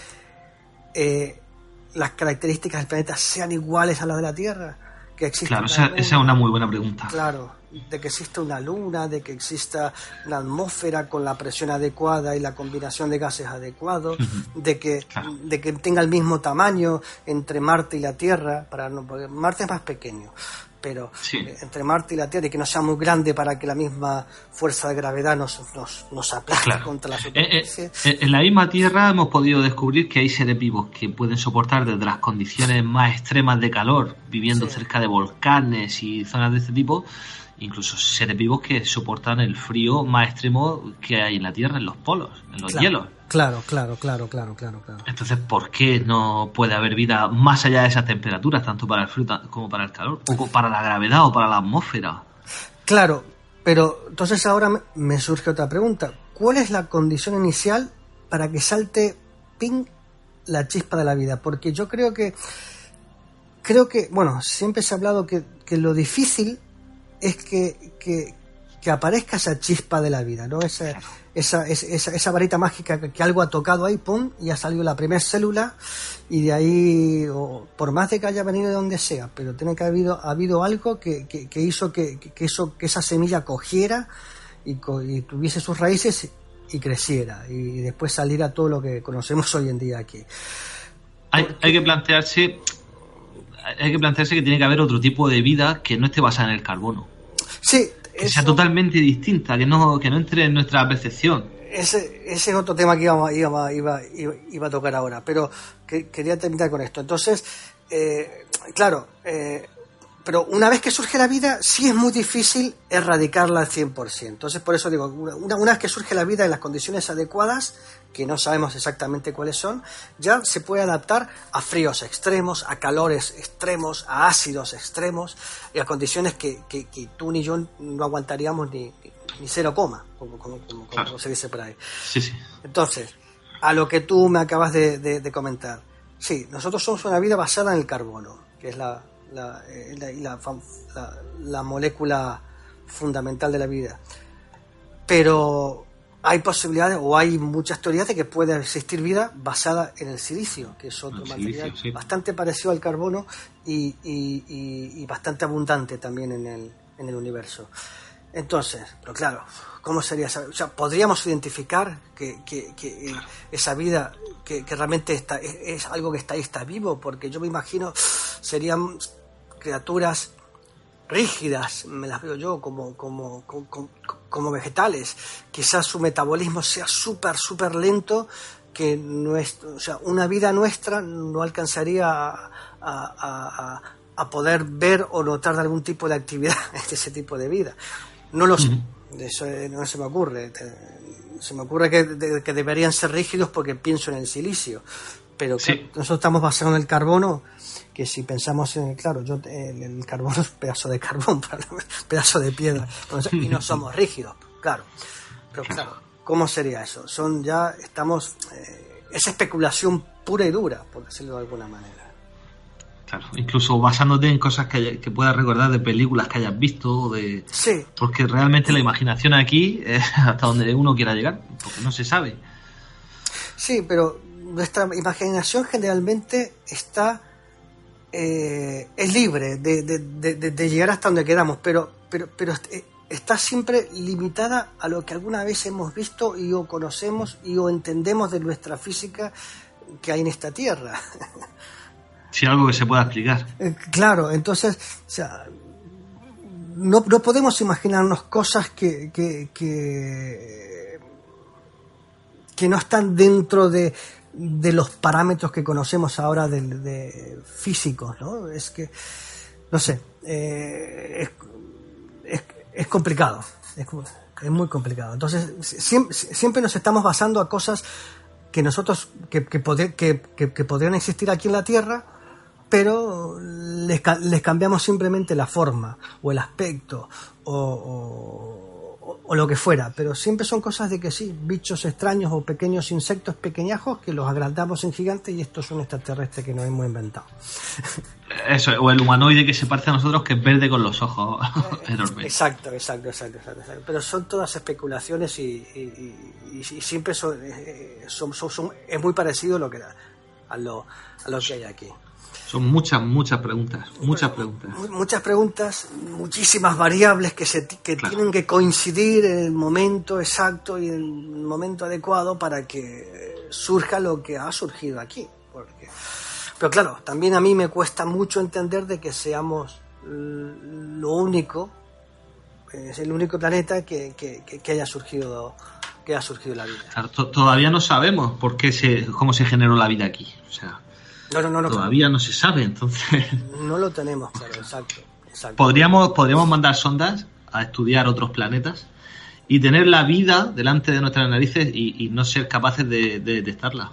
eh, las características del planeta sean iguales a las de la Tierra. Que Claro, esa, esa es una muy buena pregunta. Claro, de que exista una luna, de que exista una atmósfera con la presión adecuada y la combinación de gases adecuados, de que Claro. de que tenga el mismo tamaño entre Marte y la Tierra, para no, porque Marte es más pequeño, pero Sí. eh, entre Marte y la Tierra y que no sea muy grande para que la misma fuerza de gravedad nos, nos, nos aplaste Claro. contra la Eh, superficie. eh, eh, en la misma Tierra hemos podido descubrir que hay seres vivos que pueden soportar desde las condiciones más extremas de calor, viviendo Sí. cerca de volcanes y zonas de este tipo, incluso seres vivos que soportan el frío más extremo que hay en la Tierra, en los polos, en los claro, hielos. Claro, claro, claro, claro, claro, claro. Entonces, ¿por qué no puede haber vida más allá de esas temperaturas, tanto para el frío como para el calor, o para la gravedad o para la atmósfera? Claro, pero entonces ahora me- me surge otra pregunta. ¿Cuál es la condición inicial para que salte ping la chispa de la vida? Porque yo creo que creo que, bueno, siempre se ha hablado que, que lo difícil es que, que, que aparezca esa chispa de la vida, ¿no? Esa, esa, es- esa, esa varita mágica que, que algo ha tocado ahí, pum, y ha salido la primera célula, y de ahí, o por más de que haya venido de donde sea, pero tiene que haber habido, ha habido algo que, que, que hizo que, eso, que esa semilla cogiera y, co- y tuviese sus raíces y creciera, y después saliera todo lo que conocemos hoy en día aquí. Hay, hay que plantearse hay que plantearse que tiene que haber otro tipo de vida que no esté basada en el carbono, Sí, que sea totalmente distinta, que no que no entre en nuestra percepción. Ese, ese es otro tema que iba, iba, iba, iba, iba a tocar ahora, pero que- quería terminar con esto. Entonces, eh, claro, eh, pero una vez que surge la vida, sí es muy difícil erradicarla al 100%. Entonces, por eso digo, una, una vez que surge la vida en las condiciones adecuadas, que no sabemos exactamente cuáles son, ya se puede adaptar a fríos extremos, a calores extremos, a ácidos extremos y a condiciones que, que, que tú ni yo no aguantaríamos ni, ni cero coma, como, como, como, como se dice por ahí. Sí, sí. Entonces, a lo que tú me acabas de, de, de comentar. Sí, nosotros somos una vida basada en el carbono, que es la, la, eh, la, la, la, molécula fundamental de la vida. Pero hay posibilidades o hay muchas teorías de que puede existir vida basada en el silicio, que es otro El material silicio, sí. bastante parecido al carbono y, y- y- y bastante abundante también en el, en el universo. Entonces, pero claro, ¿cómo sería esa? O sea, podríamos identificar que, que- que, esa vida que, que realmente está, es, es algo que está ahí, está vivo, porque yo me imagino serían criaturas rígidas, me las veo yo, como, como, como, como vegetales. Quizás su metabolismo sea súper, súper lento, que nuestro, o sea, una vida nuestra no alcanzaría a, a- a- poder ver o notar de algún tipo de actividad de ese tipo de vida. No lo sé, eso eh, no se me ocurre. Se me ocurre que, de- que deberían ser rígidos porque pienso en el silicio. Pero Sí. nosotros estamos basados en el carbono, que si pensamos en, claro, yo el, el carbono es pedazo de carbón, pedazo de piedra, Entonces, y no somos rígidos, claro. Pero claro, ¿cómo sería eso? Son ya, estamos, eh, es especulación pura y dura, por decirlo de alguna manera. Claro, incluso basándote en cosas que, puedas recordar de películas que hayas visto, de... Sí, porque realmente la imaginación aquí es hasta donde uno quiera llegar, porque no se sabe. sí, pero nuestra imaginación generalmente está, eh, es libre de, de- de- de- de llegar hasta donde quedamos, pero, pero, pero eh, está siempre limitada a lo que alguna vez hemos visto y o conocemos y o entendemos de nuestra física que hay en esta tierra. Si algo que se pueda explicar. Eh, Claro, entonces, o sea, no, no podemos imaginarnos cosas que, que, que, que no están dentro de, de los parámetros que conocemos ahora de, de físicos, ¿no? Es que, no sé, eh, es, es, es complicado, es, es muy complicado. Entonces, siempre, siempre nos estamos basando a cosas que nosotros, que, que, poder- que, que- podrían existir aquí en la Tierra, pero les, les cambiamos simplemente la forma o el aspecto o- o lo que fuera, pero siempre son cosas de que sí, bichos extraños o pequeños insectos pequeñajos que los agrandamos en gigantes y estos son extraterrestres que nos hemos inventado. Eso, o el humanoide que se parece a nosotros que es verde con los ojos enormes. Exacto, exacto, exacto, exacto, exacto. Pero son todas especulaciones y, y- y- y siempre son, eh, son- son- son- es muy parecido lo que, a, lo, a lo que hay aquí. Son muchas, muchas preguntas, muchas preguntas. Mu- Muchas preguntas, muchísimas variables que, se, que Claro. tienen que coincidir en el momento exacto y en el momento adecuado para que surja lo que ha surgido aquí. Porque, pero claro, también a mí me cuesta mucho entender de que seamos lo único, es el único planeta que, que- que- haya surgido que haya surgido la vida. Claro, todavía no sabemos por qué se, cómo se generó la vida aquí. O sea, No, no, no, todavía no se sabe. Entonces, no lo tenemos claro, exacto. exacto. podríamos, podríamos mandar sondas a estudiar otros planetas y tener la vida delante de nuestras narices y, y no ser capaces de, de detectarla.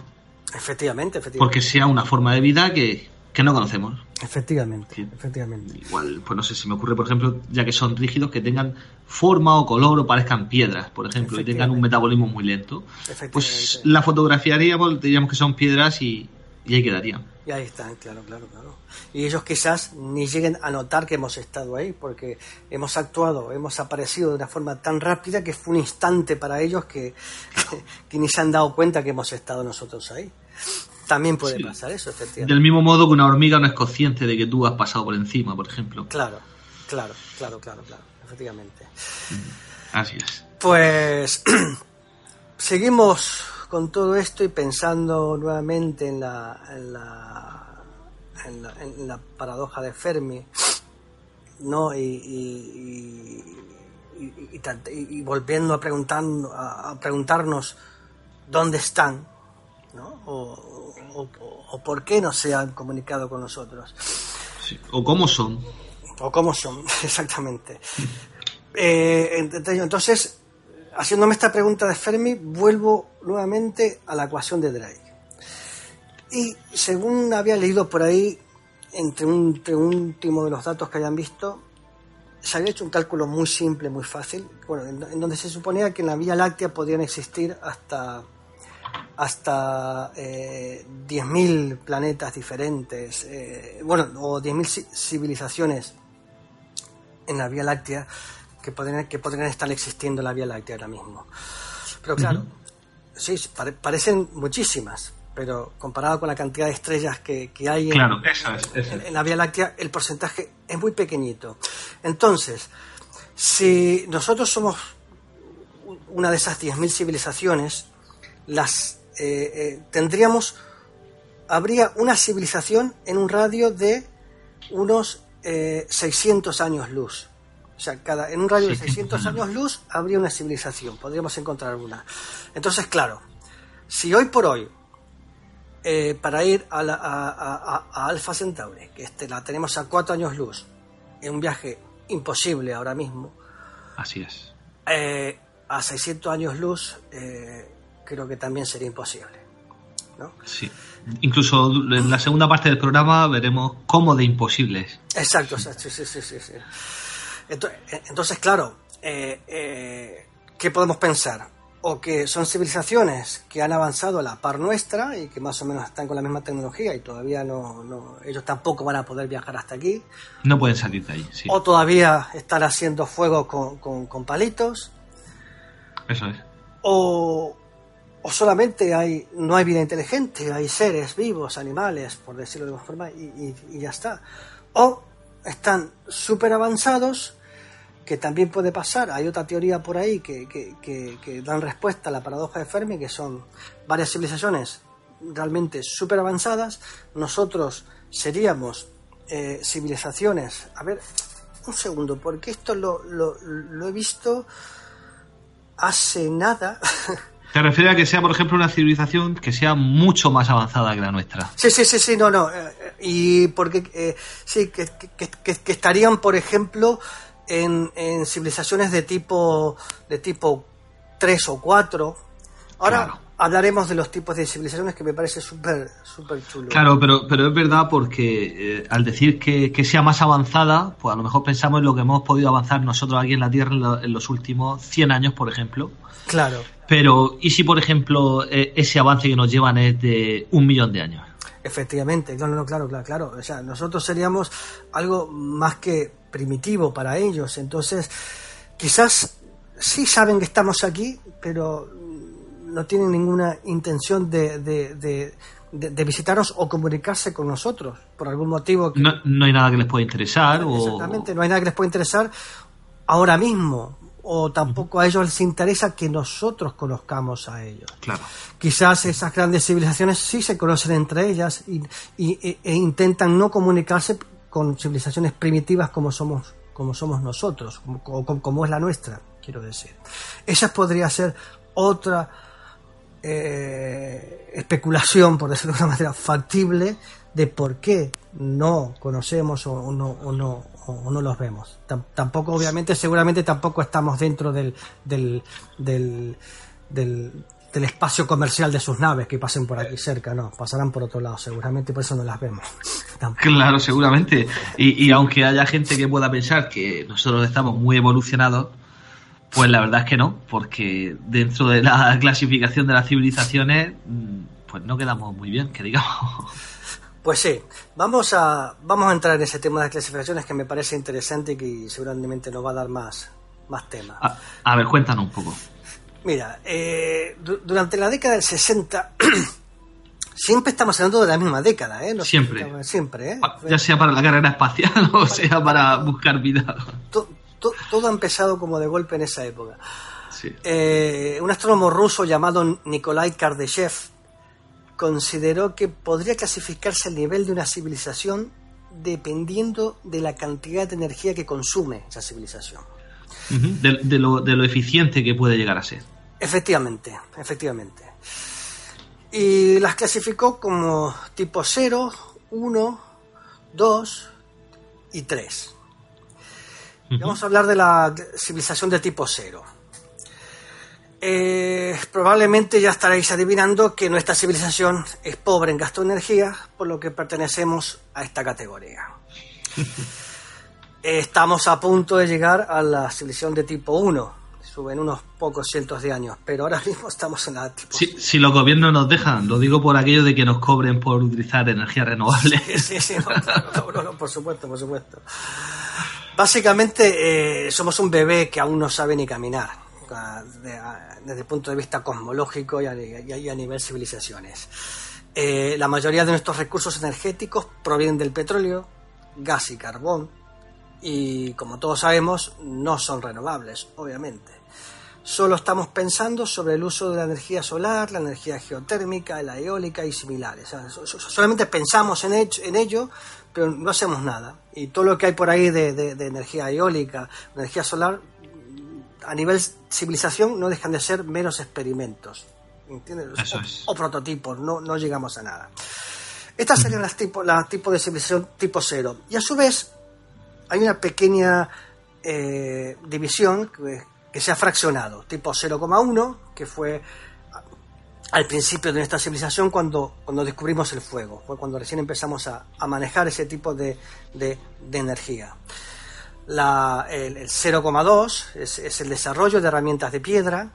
Efectivamente, efectivamente. Porque sea una forma de vida que, que no conocemos. Efectivamente, Sí. efectivamente. Igual, pues no sé, si me ocurre, por ejemplo, ya que son rígidos, que tengan forma o color o parezcan piedras, por ejemplo, y tengan un metabolismo muy lento. Efectivamente. Pues la fotografiaríamos, diríamos que son piedras y, y ahí quedarían. Y ahí están, claro, claro, claro. Y ellos quizás ni lleguen a notar que hemos estado ahí, porque hemos actuado, hemos aparecido de una forma tan rápida que fue un instante para ellos que, que ni se han dado cuenta que hemos estado nosotros ahí. También puede Sí. pasar eso, efectivamente. Del mismo modo que una hormiga no es consciente de que tú has pasado por encima, por ejemplo. Claro, claro, claro, claro, claro, efectivamente. Así es. Pues seguimos con todo esto y pensando nuevamente en la, en la, en la, en la paradoja de Fermi, ¿no? Y, y, volviendo a, preguntar, a, preguntarnos dónde están, ¿no? O, o- o- o por qué no se han comunicado con nosotros. Sí. O cómo son. o cómo son, exactamente. Eh, entonces, haciéndome esta pregunta de Fermi, vuelvo nuevamente a la ecuación de Drake. Y según había leído por ahí, entre un, último de los datos que hayan visto, se había hecho un cálculo muy simple, muy fácil, bueno, en, donde se suponía que en la Vía Láctea podían existir hasta, hasta eh, 10.000 planetas diferentes, eh, bueno, o 10.000 civilizaciones en la Vía Láctea que podrían, que podrían estar existiendo en la Vía Láctea ahora mismo. Pero claro, sí, parecen muchísimas, pero comparado con la cantidad de estrellas que, hay en, la Vía Láctea, el porcentaje es muy pequeñito. Entonces, si nosotros somos una de esas 10.000 civilizaciones, las eh, eh, tendríamos, habría una civilización en un radio de unos 600 eh, años luz. O sea, cada, en un radio de 600 años luz habría una civilización, podríamos encontrar una. Entonces, claro, si hoy por hoy eh, para ir a, a, Alpha Centauri, que este, la tenemos a cuatro años luz, en un viaje imposible ahora mismo. Así es. Eh, a 600 años luz, eh, creo que también sería imposible. ¿no? Sí. Incluso en la segunda parte del programa veremos cómo de imposibles. Exacto, sí, sí, sí, sí. Entonces, entonces claro, ¿qué podemos pensar? o que son civilizaciones que han avanzado a la par nuestra y que más o menos están con la misma tecnología y todavía no, ellos tampoco van a poder viajar hasta aquí. No pueden salir de ahí. Sí. O todavía están haciendo fuego con, palitos. Eso es. O, o, solamente hay no hay vida inteligente, hay seres vivos, animales, por decirlo de alguna forma, y, y ya está. O están súper avanzados que también puede pasar. Hay otra teoría por ahí que, que, dan respuesta a la paradoja de Fermi, que son varias civilizaciones realmente súper avanzadas. Nosotros seríamos eh, civilizaciones. A ver, un segundo, porque esto lo, lo, lo he visto hace nada. ¿Te refieres a que sea, por ejemplo, una civilización que sea mucho más avanzada que la nuestra? Sí, sí, sí, sí, no, no. Eh, y porque, eh, sí, que, que, estarían, por ejemplo, en, en civilizaciones de tipo, de tipo 3 o 4. Ahora hablaremos de los tipos de civilizaciones que me parece súper súper chulo. Claro, pero, pero es verdad porque eh, al decir que, que, sea más avanzada, pues a lo mejor pensamos en lo que hemos podido avanzar nosotros aquí en la Tierra en, los últimos 100 años, por ejemplo. Claro. Pero, ¿y si, por ejemplo, e, ese avance que nos llevan es de un millón de años? Efectivamente, claro, claro, claro, claro. O sea, nosotros seríamos algo más que primitivo para ellos. Entonces, quizás sí saben que estamos aquí, pero no tienen ninguna intención de, de, visitarnos o comunicarse con nosotros por algún motivo. no, no, hay nada que les pueda interesar. Exactamente, no hay nada que les pueda interesar ahora mismo. O tampoco a ellos les interesa que nosotros conozcamos a ellos. Claro. Quizás esas grandes civilizaciones sí se conocen entre ellas y, e, e intentan no comunicarse con civilizaciones primitivas como somos, como somos nosotros, como, como, es la nuestra, quiero decir. Esa podría ser otra eh, especulación, por decirlo de una manera, factible de por qué no conocemos o, no, o no, o no los vemos. tampoco, obviamente, seguramente tampoco estamos dentro del, del, del, del espacio comercial de sus naves que pasen por aquí cerca, no, pasarán por otro lado, seguramente por eso no las vemos. claro, seguramente. Y, aunque haya gente que pueda pensar que nosotros estamos muy evolucionados, pues la verdad es que no, porque dentro de la clasificación de las civilizaciones, mm, pues no quedamos muy bien, que digamos. Pues sí, vamos a, vamos a entrar en ese tema de las clasificaciones que me parece interesante y que seguramente nos va a dar más, más temas. a ver, cuéntanos un poco. Mira, eh, durante la década del 60, siempre estamos hablando de la misma década, ¿eh? siempre. siempre, ¿eh? Ya sea para la carrera espacial o sea para buscar vida. todo ha empezado como de golpe en esa época. Eh, un astrónomo ruso llamado Nikolai Kardashev consideró que podría clasificarse el nivel de una civilización dependiendo de la cantidad de energía que consume esa civilización. de, lo, de, lo, eficiente que puede llegar a ser. Efectivamente, efectivamente. Y las clasificó como tipo 0, 1, 2 y 3. Vamos a hablar de la civilización de tipo cero. Eh, probablemente ya estaréis adivinando que nuestra civilización es pobre en gasto de energía, por lo que pertenecemos a esta categoría. Estamos a punto de llegar a la civilización de tipo 1, suben unos pocos cientos de años, pero ahora mismo estamos en la tipo Si, si los gobiernos nos dejan, lo digo por aquello de que nos cobren por utilizar energía renovable. Sí, sí, sí, no, no, no, no, por supuesto, por supuesto. Básicamente eh, somos un bebé que aún no sabe ni caminar, desde el punto de vista cosmológico a- y a nivel civilizaciones. Eh, la mayoría de nuestros recursos energéticos provienen del petróleo, gas y carbón, y como todos sabemos, no son renovables, obviamente. Solo estamos pensando sobre el uso de la energía solar, la energía geotérmica, la eólica y similares. O sea, solamente pensamos en, hecho- en ello, pero no hacemos nada. Y todo lo que hay por ahí de, de- de energía eólica, energía solar, a nivel civilización no dejan de ser meros experimentos. ¿entiendes? Eso o, es. o prototipos, no, no llegamos a nada. Estas serían las tipos tipo de civilización tipo cero. Y a su vez, hay una pequeña eh, división que, que se ha fraccionado, tipo 0,1, que fue al principio de nuestra civilización cuando, cuando descubrimos el fuego, fue cuando recién empezamos a, a manejar ese tipo de, de- de energía. La, el, el 0,2 es, es el desarrollo de herramientas de piedra,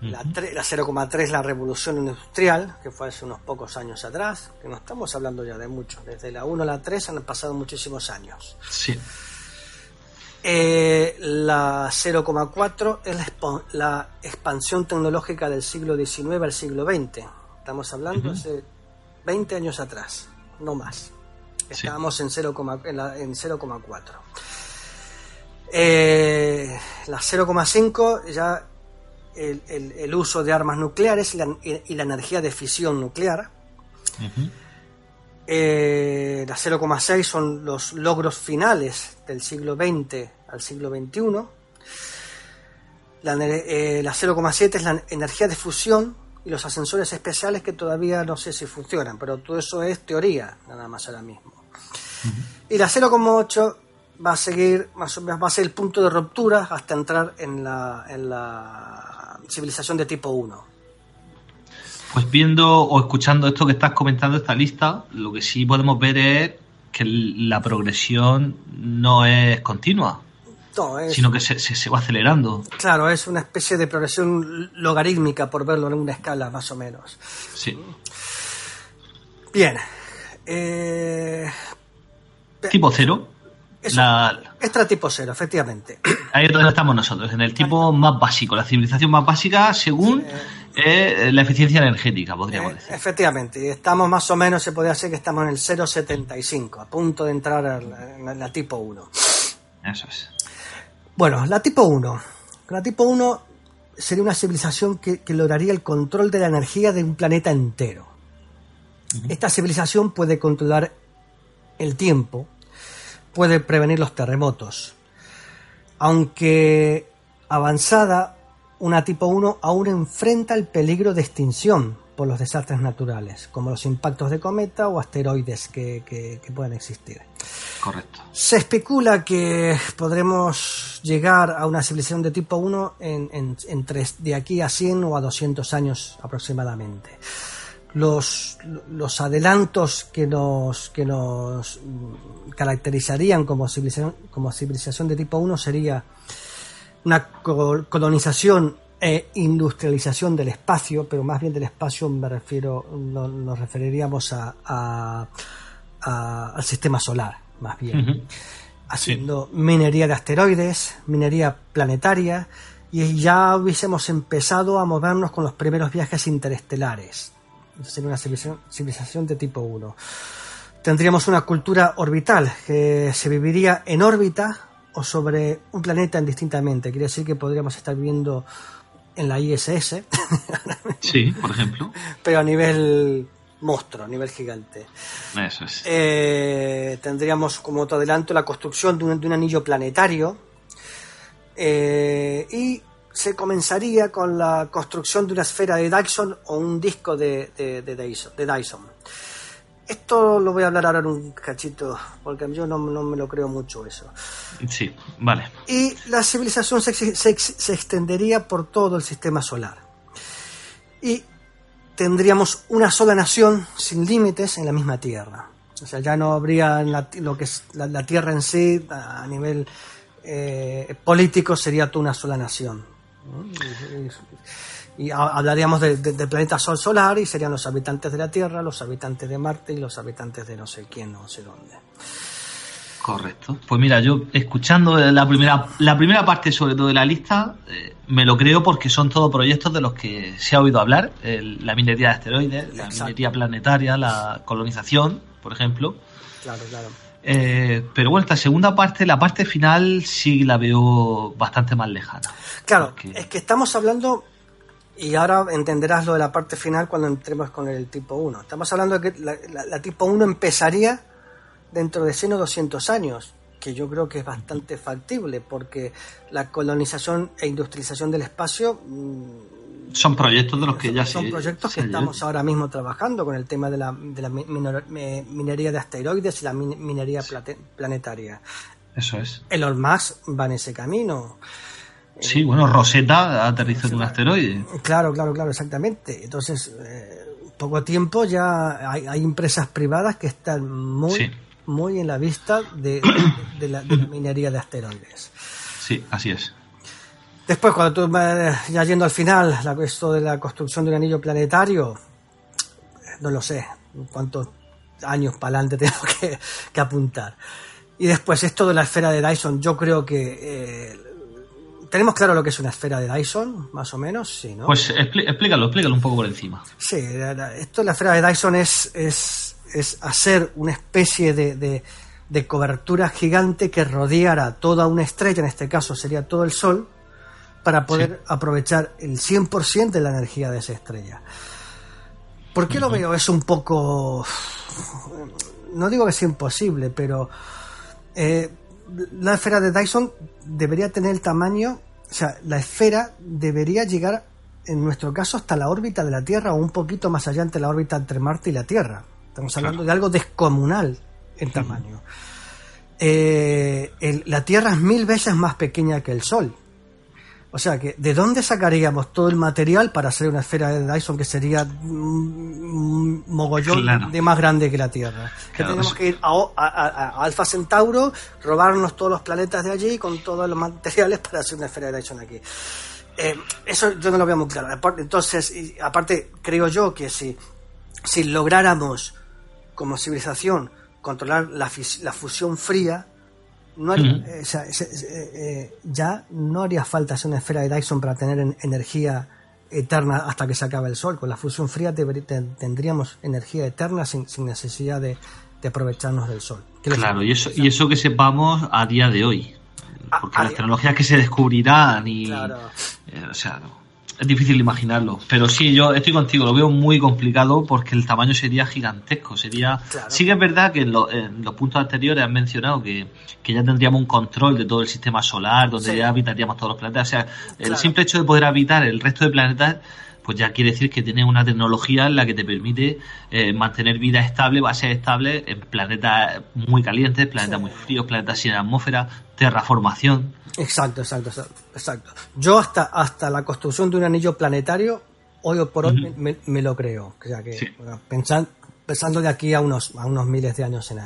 la, tre- la 0,3 la revolución industrial, que fue hace unos pocos años atrás, que no estamos hablando ya de mucho, desde la 1 a la 3 han pasado muchísimos años. Sí. Eh, la 0,4 es la, la expansión tecnológica del siglo XIX al siglo XX. Estamos hablando hace 20 años atrás, no más. Sí. Estábamos en 0,4. en la- en 0,4. Eh, la 0,5 ya el, el- el uso de armas nucleares y la, y la energía de fisión nuclear. Ujú. Eh, la 0,6 son los logros finales del siglo XX al siglo XXI. La, eh, la 0,7 es la energía de fusión y los ascensores especiales que todavía no sé si funcionan, pero todo eso es teoría, nada más ahora mismo. Y la 0,8 va a seguir, más o menos va a ser el punto de ruptura hasta entrar en la, en la civilización de tipo 1. Pues viendo o escuchando esto que estás comentando, esta lista, lo que sí podemos ver es que la progresión no es continua, No, es- sino que se, se- se va acelerando. Claro, es una especie de progresión logarítmica, por verlo en una escala más o menos. Sí. Bien. Eh, Tipo cero. Eso. La, extra tipo cero, efectivamente. ahí es donde estamos nosotros, en el tipo más básico, la civilización más básica según eh, la eficiencia energética, podríamos Eh, decir. efectivamente. Y estamos más o menos, se podría decir que estamos en el 0,75, a punto de entrar a la tipo 1. Eso es. Bueno, la tipo 1. La tipo 1 sería una civilización que, que lograría el control de la energía de un planeta entero. Esta civilización puede controlar el tiempo, puede prevenir los terremotos. Aunque avanzada, una tipo 1 aún enfrenta el peligro de extinción por los desastres naturales, como los impactos de cometa o asteroides que, que- que puedan existir. Correcto. Se especula que podremos llegar a una civilización de tipo 1 en, en- entre de aquí a 100 o a 200 años aproximadamente. Los, los adelantos que nos, que nos caracterizarían como civilización, como civilización de tipo 1 sería una col- colonización e industrialización del espacio, pero más bien del espacio me refiero, no- nos referiríamos a- a- a- al sistema solar, más bien haciendo minería de asteroides, minería planetaria, y ya hubiésemos empezado a movernos con los primeros viajes interestelares. Sería una civilización, civilización de tipo 1. Tendríamos una cultura orbital que se viviría en órbita o sobre un planeta indistintamente. Quiere decir que podríamos estar viviendo en la ISS, Sí, por ejemplo. pero a nivel monstruo, a nivel gigante. Eso es. Eh, tendríamos como otro adelanto la construcción de un, de un anillo planetario eh, y se comenzaría con la construcción de una esfera de Dyson o un disco de, de- de Dyson. de Dyson. esto lo voy a hablar ahora en un cachito, porque yo no, me lo creo mucho eso. Sí, vale. Y la civilización se, se, extendería por todo el sistema solar. Y tendríamos una sola nación sin límites en la misma Tierra. O sea, ya no habría lo que es la, Tierra en sí, a nivel eh, político, sería toda una sola nación y hablaríamos del planeta Sol solar y serían los habitantes de la Tierra, los habitantes de Marte y los habitantes de no sé quién, no sé dónde. Correcto. Pues mira, yo escuchando la primera, la primera parte sobre todo de la lista, eh, me lo creo porque son todos proyectos de los que se ha oído hablar. la minería de asteroides, la minería planetaria, la colonización, por ejemplo. Claro, claro. Eh, pero bueno, esta segunda parte, la parte final, sí la veo bastante más lejana. Claro, es que estamos hablando y ahora entenderás lo de la parte final cuando entremos con el tipo 1. Estamos hablando de que la, tipo 1 empezaría dentro de 100 o 200 años, que yo creo que es bastante factible, porque la colonización e industrialización del espacio... Mm, son proyectos de los que ya Son proyectos que estamos ahora mismo trabajando con el tema de la, de la minería de asteroides y la minería planetaria. Eso es. Elon Musk va en ese camino. Sí, bueno, Rosetta aterrizó en un asteroide. Claro, claro, claro, exactamente. Entonces, eh, poco tiempo ya hay, empresas privadas que están muy, muy en la vista de, la, minería de asteroides. Sí, así es. Después, cuando tú ya yendo al final, la, esto de la construcción de un anillo planetario, no lo sé cuántos años para adelante tengo que, apuntar. Y después, esto de la esfera de Dyson, yo creo que eh, tenemos claro lo que es una esfera de Dyson, más o menos, sí, ¿no? Pues explícalo, explícalo un poco por encima. Sí, esto de la esfera de Dyson es, es, es hacer una especie de, de, cobertura gigante que rodeara toda una estrella, en este caso sería todo el Sol, para poder aprovechar el 100% de la energía de esa estrella. ¿Por qué lo veo? Es un poco... No digo que sea imposible, pero... Eh, la esfera de Dyson debería tener el tamaño, o sea, la esfera debería llegar, en nuestro caso, hasta la órbita de la Tierra o un poquito más allá entre la órbita entre Marte y la Tierra. Estamos hablando de algo descomunal en tamaño. Eh, la Tierra es mil veces más pequeña que el Sol. O sea que, ¿de dónde sacaríamos todo el material para hacer una esfera de Dyson que sería un mogollón de más grande que la Tierra? que tenemos que ir a, Alfa Centauro, robarnos todos los planetas de allí con todos los materiales para hacer una esfera de Dyson aquí. Eh, eso yo no lo veo muy claro. Entonces, aparte, creo yo que si, si lográramos como civilización controlar la, la fusión fría, no eh, eh, ya no haría falta hacer una esfera de Dyson para tener energía eterna hasta que se acabe el Sol. Con la fusión fría tendríamos energía eterna sin, necesidad de, aprovecharnos del Sol. Claro, y eso, y eso que sepamos a día de hoy. Porque las tecnologías que se descubrirán y... Claro. Eh, o sea, es difícil imaginarlo. Pero sí, yo estoy contigo, lo veo muy complicado porque el tamaño sería gigantesco. Sería. Sí que es verdad que en, los puntos anteriores han mencionado que, ya tendríamos un control de todo el sistema solar, donde ya habitaríamos todos los planetas. O sea, el simple hecho de poder habitar el resto de planetas pues ya quiere decir que tienes una tecnología en la que te permite eh, mantener vida estable, bases estables en planetas muy calientes, planetas muy fríos, planetas sin atmósfera, terraformación. Exacto, exacto, exacto. Yo hasta, hasta la construcción de un anillo planetario, hoy por hoy me, lo creo. O sea que, pensando de aquí a unos, a unos miles de años en,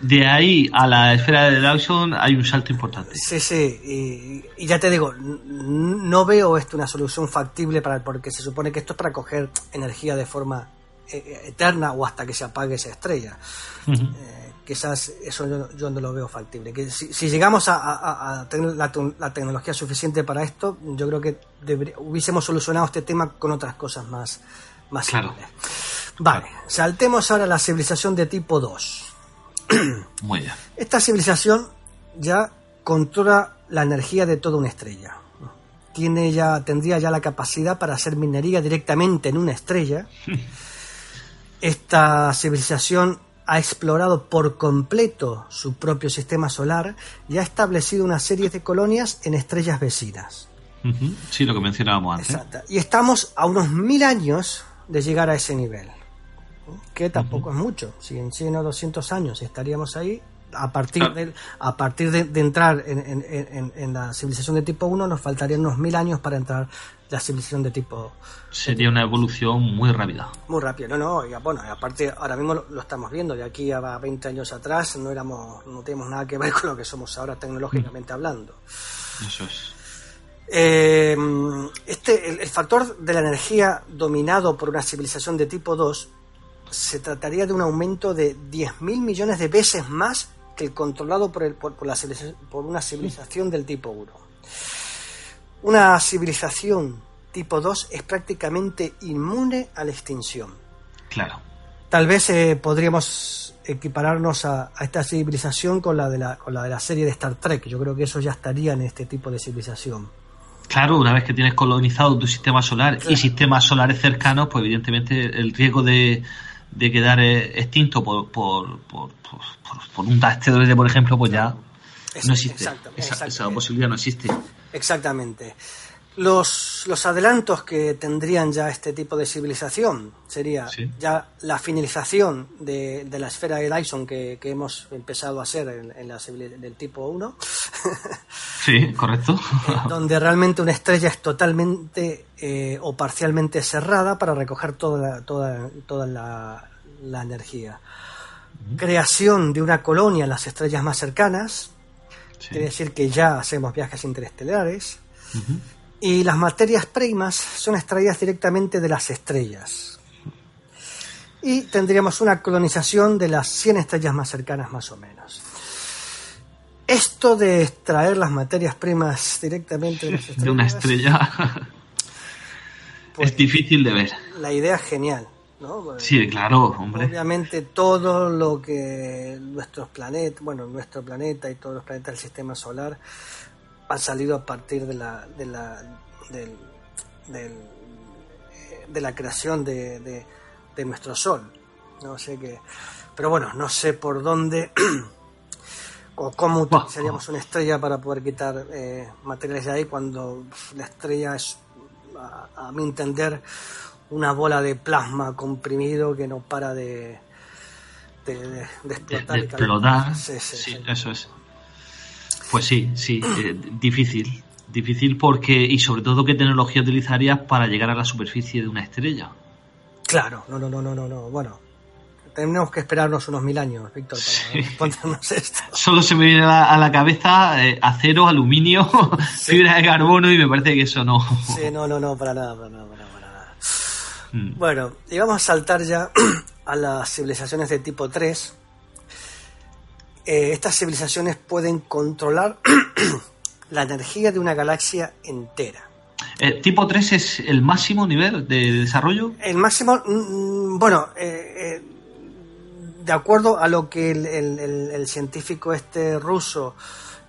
De ahí a la esfera de Dawson hay un salto importante. Sí, sí, y, ya te digo, no veo esto una solución factible para porque se supone que esto es para coger energía de forma eh, eh, eterna o hasta que se apague esa estrella quizás eso yo, no lo veo factible. Que si, llegamos a, tener la, tecnología suficiente para esto, yo creo que hubiésemos solucionado este tema con otras cosas más, más simples. Vale, saltemos ahora a la civilización de tipo 2. Muy bien. Esta civilización ya controla la energía de toda una estrella. Tiene ya, tendría ya la capacidad para hacer minería directamente en una estrella. Esta civilización ha explorado por completo su propio sistema solar y ha establecido una serie de colonias en estrellas vecinas. Sí, lo que mencionábamos antes. Exacto. Y estamos a unos mil años de llegar a ese nivel. Que tampoco es mucho. Si en 100 o 200 años estaríamos ahí, a partir de, a partir de, de entrar en, en- en- en la civilización de tipo 1, nos faltarían unos mil años para entrar la civilización de tipo Sería una evolución muy rápida. muy rápido. No, no, y, bueno, y aparte ahora mismo lo, lo estamos viendo, de aquí a 20 años atrás no éramos no teníamos nada que ver con lo que somos ahora tecnológicamente hablando. Eso es. Eh, este, el, el factor de la energía dominado por una civilización de tipo 2 se trataría de un aumento de 10.000 millones de veces más que el controlado por, el, por, por la por una civilización del tipo 1. Una civilización tipo 2 es prácticamente inmune a la extinción. Claro. Tal vez eh, podríamos equipararnos a, a esta civilización con la, de la, con la de la serie de Star Trek. Yo creo que eso ya estaría en este tipo de civilización. Claro, una vez que tienes colonizado tu sistema solar Claro. y sistemas solares cercanos, pues evidentemente el riesgo de, de quedar eh, extinto por, por, por, por, por- un asteroide, por ejemplo, pues ya no existe. esa posibilidad no existe. Exactamente. Los, los adelantos que tendrían ya este tipo de civilización sería Sí. ya la finalización de, de la esfera de Dyson que, que hemos empezado a hacer en, en la del tipo 1, Sí, correcto. donde realmente una estrella es totalmente eh, o parcialmente cerrada para recoger toda la, toda, toda la, la energía. Creación de una colonia en las estrellas más cercanas, Sí. quiere decir que ya hacemos viajes interestelares. Y las materias primas son extraídas directamente de las estrellas. Y tendríamos una colonización de las 100 estrellas más cercanas más o menos. Esto de extraer las materias primas directamente de las estrellas, De una estrella pues, es difícil de ver. la idea es genial. ¿no? Porque Sí, claro, hombre. Obviamente todo lo que nuestros planetas, bueno, nuestro planeta y todos los planetas del sistema solar han salido a partir de la de la del, del, eh, de la creación de, de- de nuestro sol. No sé qué, pero bueno, no sé por dónde o cómo utilizaríamos una estrella para poder quitar eh, materiales de ahí cuando la estrella es, a, a mi entender, una bola de plasma comprimido que no para de, de, de- de De, explotar. de explotar. Sí, sí. eso es. Pues sí, sí, eh, difícil. Difícil porque, y sobre todo, ¿qué tecnología utilizarías para llegar a la superficie de una estrella? Claro, no, no, no, no, no, no. Bueno, tenemos que esperarnos unos mil años, Víctor, para Sí. respondernos esto. Solo se me viene a la, cabeza eh, acero, aluminio, fibra de carbono y me parece que eso no. Sí, no, no, no, para nada, para nada, para nada, para nada. Mm. Bueno, y vamos a saltar ya a las civilizaciones de tipo 3. Eh, estas civilizaciones pueden controlar la energía de una galaxia entera. Eh, tipo 3 es el máximo nivel de desarrollo. El máximo, mm, bueno, eh, eh, de acuerdo a lo que el, el- el- el científico este ruso,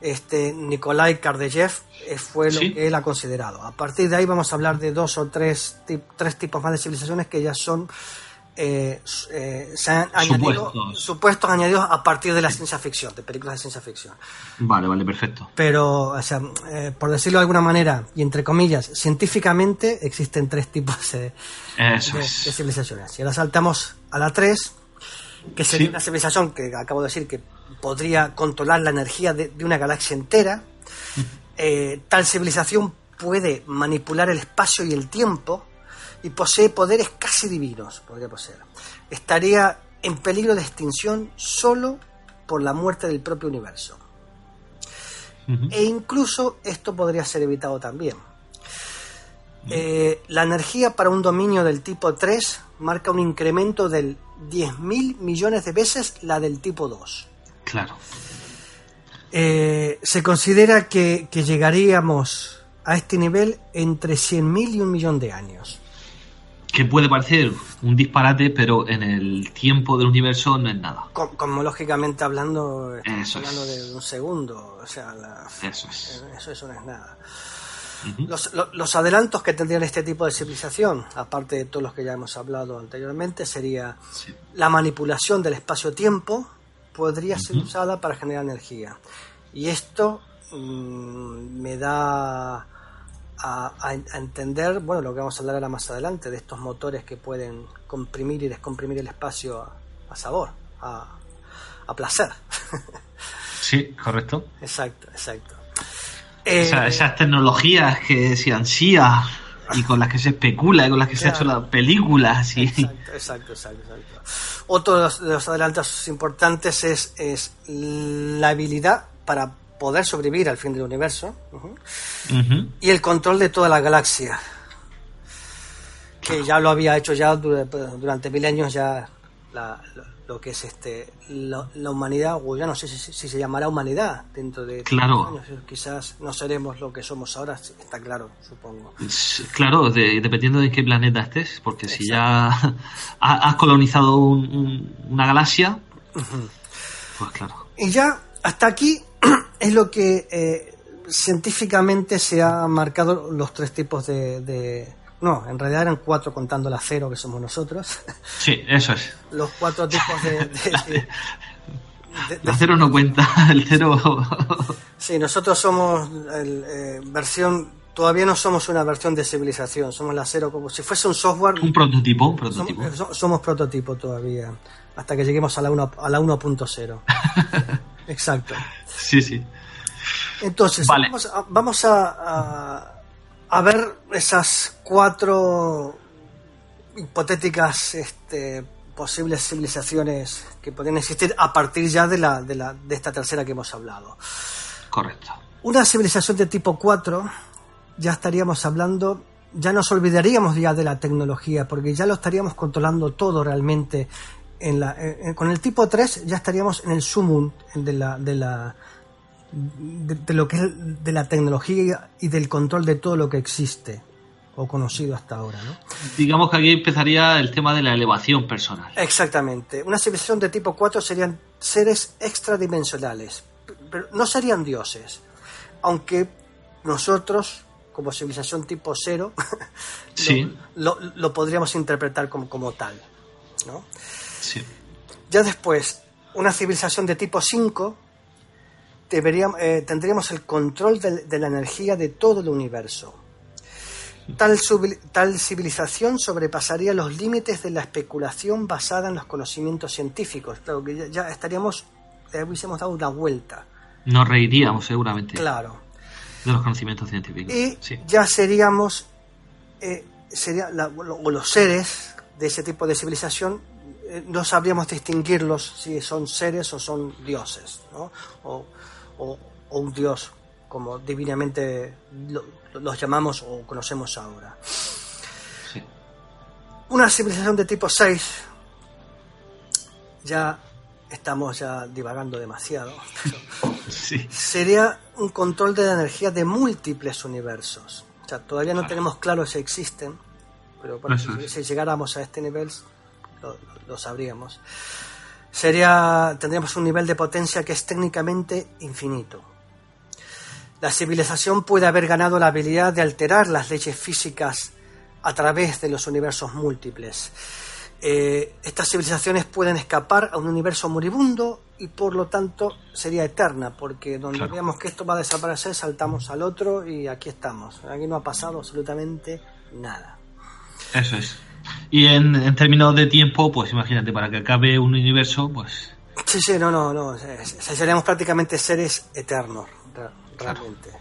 este Nikolai Kardeyev, fue lo Sí. que él ha considerado. A partir de ahí vamos a hablar de dos o tres, tip- tres tipos más de civilizaciones que ya son eh, eh, se han añadido Supuestos. supuestos añadidos a partir de la ciencia ficción, de películas de ciencia ficción. Vale, vale, perfecto. Pero, o sea, eh, por decirlo de alguna manera, y entre comillas, científicamente existen tres tipos de, civilizaciones. Y ahora saltamos a la 3, que sería Sí. una civilización que acabo de decir que podría controlar la energía de, de una galaxia entera. Tal civilización puede manipular el espacio y el tiempo y posee poderes casi divinos, podría poseer. Estaría en peligro de extinción solo por la muerte del propio universo. E incluso esto podría ser evitado también. Eh, la energía para un dominio del tipo 3 marca un incremento del 10.000 millones de veces la del tipo 2. Claro. Eh, se considera que, que llegaríamos a este nivel entre 100.000 y un millón de años. Que puede parecer un disparate, pero en el tiempo del universo no es nada. Co- Cosmológicamente hablando, estamos Eso hablando es. de un segundo. O sea, la- Eso es. eso, eso no es nada. Los, lo- los adelantos que tendrían este tipo de civilización, aparte de todos los que ya hemos hablado anteriormente, sería Sí. la manipulación del espacio-tiempo podría ser usada para generar energía. Y esto mm, me da a, entender, bueno, lo que vamos a hablar ahora más adelante, de estos motores que pueden comprimir y descomprimir el espacio a, sabor, a, a placer. Sí, correcto. Exacto, exacto. Eh, esas tecnologías que se ansía y con las que se especula y con las que se han hecho las películas. Y... Exacto, exacto, exacto, Otro de los, adelantos importantes es, es la habilidad para poder sobrevivir al fin del universo y el control de toda la galaxia que ya lo había hecho ya durante milenios ya la, lo que es este la, humanidad, o ya no sé si, se llamará humanidad dentro de claro. años, quizás no seremos lo que somos ahora, está claro, supongo. Claro, dependiendo de qué planeta estés, porque si ya has colonizado una galaxia, pues claro. Y ya hasta aquí es lo que eh, científicamente se ha marcado los tres tipos de no, en realidad eran cuatro contando la cero que somos nosotros. Sí, eso es. Los cuatro tipos de... la cero no cuenta, el cero... sí, nosotros somos eh, versión... Todavía no somos una versión de civilización, somos la cero como si fuese un software... Un prototipo, prototipo. Somos, prototipo todavía, hasta que lleguemos a la 1.0. A la 1.0. Exacto. Sí, sí. Entonces, vamos, a a ver esas cuatro hipotéticas este, posibles civilizaciones que podrían existir a partir ya de, la, de, la, de esta tercera que hemos hablado. Correcto. Una civilización de tipo 4, ya estaríamos hablando, ya nos olvidaríamos ya de la tecnología, porque ya lo estaríamos controlando todo realmente. En la, con el tipo 3 ya estaríamos en el sumum de la, de la, de, lo que es de la tecnología y del control de todo lo que existe o conocido hasta ahora. ¿no? Digamos que aquí empezaría el tema de la elevación personal. Exactamente. Una civilización de tipo 4 serían seres extradimensionales, pero no serían dioses, aunque nosotros, como civilización tipo 0, sí. lo, podríamos interpretar como, como tal. ¿no? Sí. Ya después, una civilización de tipo 5 eh, tendríamos el control de, la energía de todo el universo. Tal, tal, civilización sobrepasaría los límites de la especulación basada en los conocimientos científicos. Claro que ya, estaríamos, le hubiésemos dado una vuelta. Nos reiríamos seguramente. Claro. De los conocimientos científicos. Y ya seríamos, eh, sería los seres de ese tipo de civilización eh, no sabríamos distinguirlos si son seres o son dioses, ¿no? O, o, un Dios, como divinamente los llamamos o conocemos ahora. Una civilización de tipo 6, ya estamos ya divagando demasiado, sería un control de la energía de múltiples universos. O sea, todavía no tenemos claro si existen, pero si, llegáramos a este nivel lo sabríamos sería, tendríamos un nivel de potencia que es técnicamente infinito. La civilización puede haber ganado la habilidad de alterar las leyes físicas a través de los universos múltiples. Eh, estas civilizaciones pueden escapar a un universo moribundo y por lo tanto sería eterna, porque donde veamos que esto va a desaparecer, saltamos al otro y aquí estamos. Aquí no ha pasado absolutamente nada. Eso es. Y en, términos de tiempo, pues imagínate, para que acabe un universo, pues... Sí, sí, no, no, no. Seríamos prácticamente seres eternos, realmente.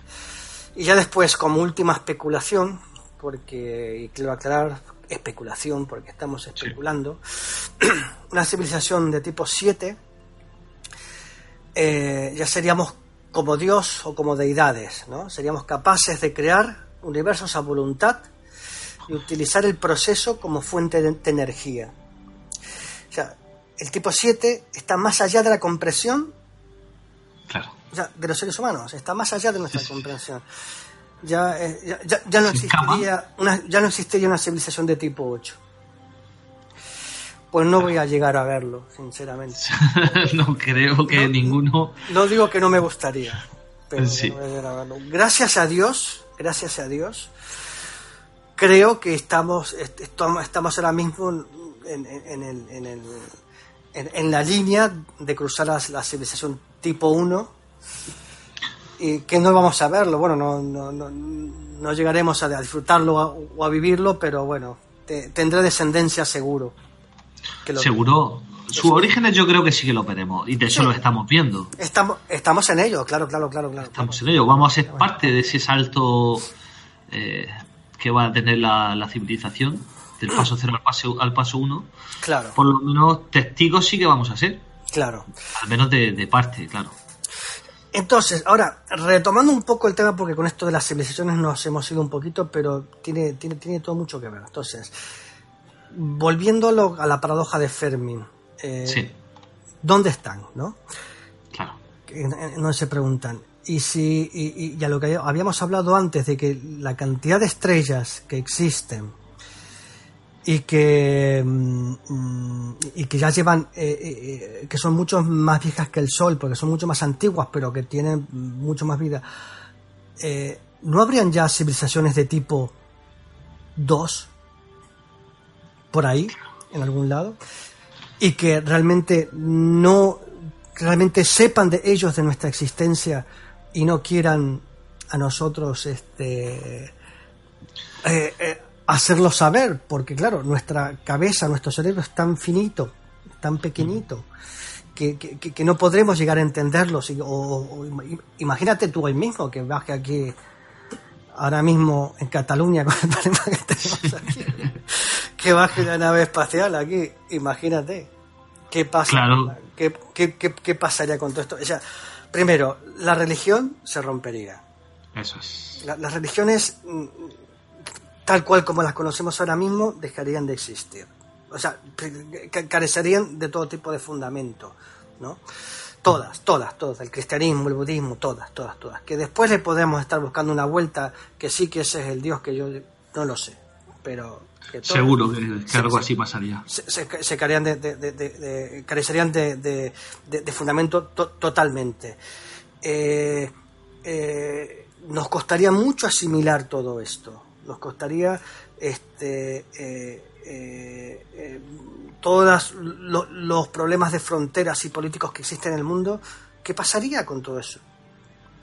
Y ya después, como última especulación, porque, y quiero aclarar, especulación, porque estamos especulando, una civilización de tipo 7, eh, ya seríamos como Dios o como deidades, ¿no? Seríamos capaces de crear universos a voluntad y utilizar el proceso como fuente de, energía. O sea, el tipo 7 está más allá de la comprensión de los seres humanos, está más allá de nuestra comprensión. Ya, eh, ya, no existiría una, ya no existiría una civilización de tipo 8. Pues no voy a llegar a verlo, sinceramente. no creo que ninguno. No digo que no me gustaría, pero no voy a llegar a verlo. Gracias a Dios, gracias a Dios, creo que estamos, estamos ahora mismo en, en, en, en la línea de cruzar la, civilización tipo 1 y que no vamos a verlo. Bueno, no, no, no, no llegaremos a disfrutarlo o a vivirlo, pero bueno, te, tendrá descendencia seguro. Que lo seguro. Sus orígenes yo creo que sí que lo veremos y de eso lo estamos viendo. Estamos, estamos en ello, claro, claro, claro. claro estamos en ello, vamos a ser parte de ese salto eh, que va a tener la, civilización, del paso cero al paso, al paso uno. Claro. Por lo menos testigos sí que vamos a ser. Claro. Al menos de, de parte, claro. Entonces, ahora, retomando un poco el tema, porque con esto de las civilizaciones nos hemos ido un poquito, pero tiene, tiene, tiene todo mucho que ver. Entonces, volviendo a la paradoja de Fermi, eh, ¿dónde están? ¿no? Claro. No se preguntan. Y, si, y, y, a lo que habíamos hablado antes de que la cantidad de estrellas que existen y que, mm, y que ya llevan, eh, eh, que son mucho más viejas que el Sol, porque son mucho más antiguas, pero que tienen mucho más vida, eh, ¿no habrían ya civilizaciones de tipo 2 por ahí, en algún lado? Y que realmente no, realmente sepan de ellos, de nuestra existencia, y no quieran a nosotros este hacerlo saber, porque claro, nuestra cabeza, nuestro cerebro es tan finito, tan pequeñito, que, que, no podremos llegar a entenderlos. O, imagínate tú hoy mismo que baje aquí, ahora mismo en Cataluña, con el problema que tenemos aquí, que baje la nave espacial aquí, imagínate. ¿Qué pasa? ¿Qué, qué, qué, pasaría con todo esto? O sea, primero, la religión se rompería. Eso es. las religiones mm, tal cual como las conocemos ahora mismo, dejarían de existir. O sea, carecerían de todo tipo de fundamento, ¿no? Todas, todas, todas, el cristianismo, el budismo, todas, todas, todas. Que después le podemos estar buscando una vuelta, que sí que ese es el Dios que yo no lo sé, pero... Seguro que, algo así pasaría. Se, se, carecerían de, de, fundamento totalmente. Eh, eh, nos costaría mucho asimilar todo esto nos costaría este, eh, eh, eh, todos los problemas de fronteras y políticos que existen en el mundo, ¿qué pasaría con todo eso?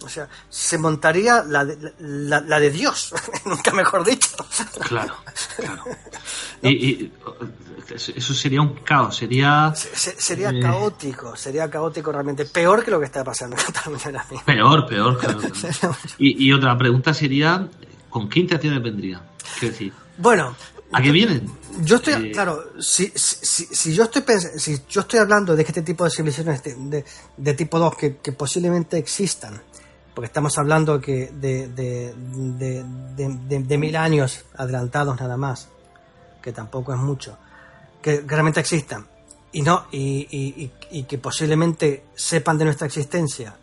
O sea, se montaría la de, la, de Dios, nunca mejor dicho. Claro, claro. Y, eso sería un caos, sería... sería caótico, sería caótico realmente. Peor que lo que está pasando en Cataluña ahora mismo. Peor, peor, claro. y, y otra pregunta sería, ¿con qué intenciones vendría? Quiero decir. Bueno. ¿A qué vienen? Yo estoy, eh, claro, si, si, si, yo estoy si yo estoy hablando de este tipo de civilizaciones de, de, tipo 2 que, que, posiblemente existan, porque estamos hablando que de, de, mil años adelantados nada más, que tampoco es mucho, que realmente existan, y no, y, y, y que posiblemente sepan de nuestra existencia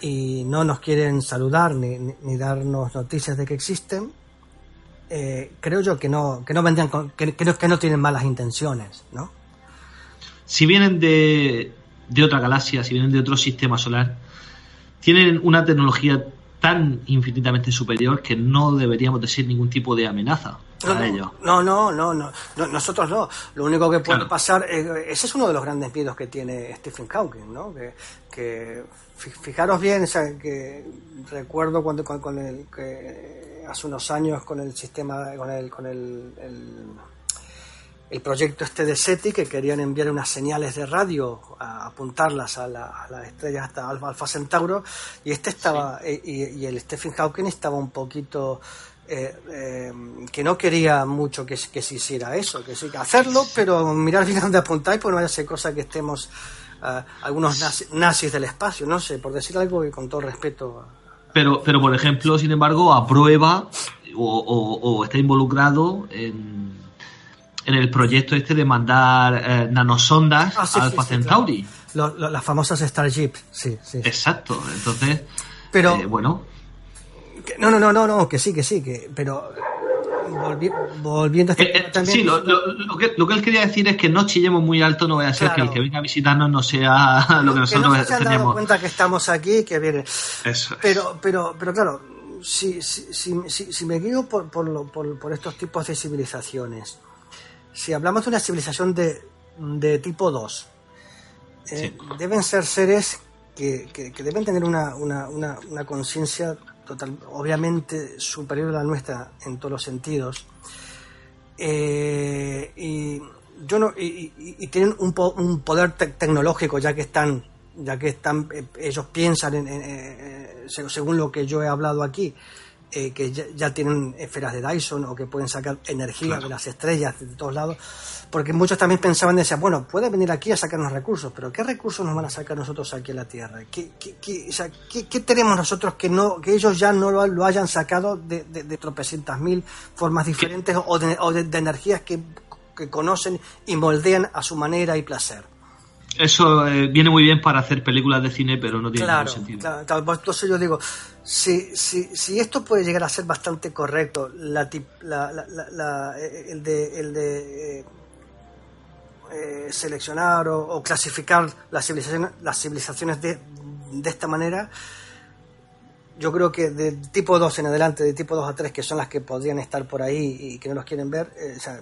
y no nos quieren saludar ni, ni, darnos noticias de que existen, eh, creo yo que no, que no vendrían que, que, no, tienen malas intenciones, ¿no? Si vienen de, de otra galaxia, si vienen de otro sistema solar, tienen una tecnología tan infinitamente superior que no deberíamos decir ningún tipo de amenaza para ellos. No, no, no, no, nosotros no. Lo único que puede pasar, ese es uno de los grandes miedos que tiene Stephen Hawking, ¿no? Que, que fijaros bien, que recuerdo cuando con, el que hace unos años con el sistema, con el, con el, el, proyecto este de SETI que querían enviar unas señales de radio a apuntarlas a la, a la estrella hasta Alfa, Centauro y este estaba y, el Stephen Hawking estaba un poquito eh, eh, que no quería mucho que, que, se hiciera eso, que sí, hacerlo, pero mirar bien dónde apuntáis, pues no vaya a ser cosa que estemos algunos nazis, del espacio, no sé, por decir algo y con todo respeto. Pero, pero por ejemplo, sin embargo, aprueba o, o, está involucrado en, en, el proyecto este de mandar eh, nanosondas ah, a Alpha Centauri. las famosas Starship, sí, sí. Exacto, entonces, pero, eh, bueno. no, no, no, no, no, que sí, que sí, que, pero volviendo a este eh, eh, Sí, lo, que, lo, que, él quería decir es que no chillemos muy alto, no vaya a ser que el que venga a visitarnos no sea lo que nosotros que no se han dado cuenta que estamos aquí, que viene. Eso pero, pero, pero claro, si, si, si, si me guío por, por, por, estos tipos de civilizaciones, si hablamos de una civilización de, de tipo 2, eh, deben ser seres que, que, deben tener una, una, una, una conciencia total, obviamente superior a la nuestra en todos los sentidos. Eh, y yo no y, y, tienen un, un poder tecnológico ya que están ya que están eh, ellos piensan en, eh, según lo que yo he hablado aquí eh, que ya, tienen esferas de Dyson o que pueden sacar energía de las estrellas de todos lados, porque muchos también pensaban, decían, bueno, puede venir aquí a sacarnos recursos, pero ¿qué recursos nos van a sacar nosotros aquí en la Tierra? ¿Qué, qué, tenemos nosotros que no que ellos ya no lo, hayan sacado de, de, tropecientas mil formas diferentes o, de, o de, energías que, que conocen y moldean a su manera y placer? Eso eh, viene muy bien para hacer películas de cine, pero no tiene ningún sentido. Claro, pues entonces yo digo, si, si, si esto puede llegar a ser bastante correcto, la, la, el de, el de eh, eh, seleccionar o, clasificar las civilizaciones, las civilizaciones de, de esta manera, yo creo que de tipo 2 en adelante, de tipo 2 a 3, que son las que podrían estar por ahí y que no los quieren ver, o sea,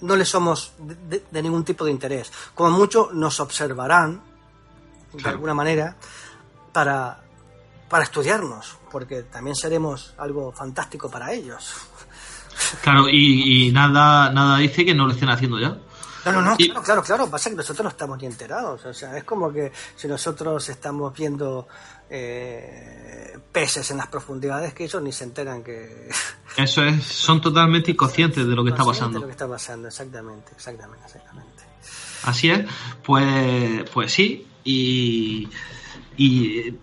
no le somos de, ningún tipo de interés. Como mucho nos observarán, de alguna manera, para, para estudiarnos, porque también seremos algo fantástico para ellos. Claro, y, nada, nada dice que no lo estén haciendo ya. No, no, no, claro, claro, claro. Pasa que nosotros no estamos ni enterados. O sea, es como que si nosotros estamos viendo eh, peces en las profundidades que ellos ni se enteran que... Eso es, son totalmente inconscientes de lo que está pasando. De lo que está pasando, exactamente, exactamente, exactamente. Así es, pues, pues sí, y, y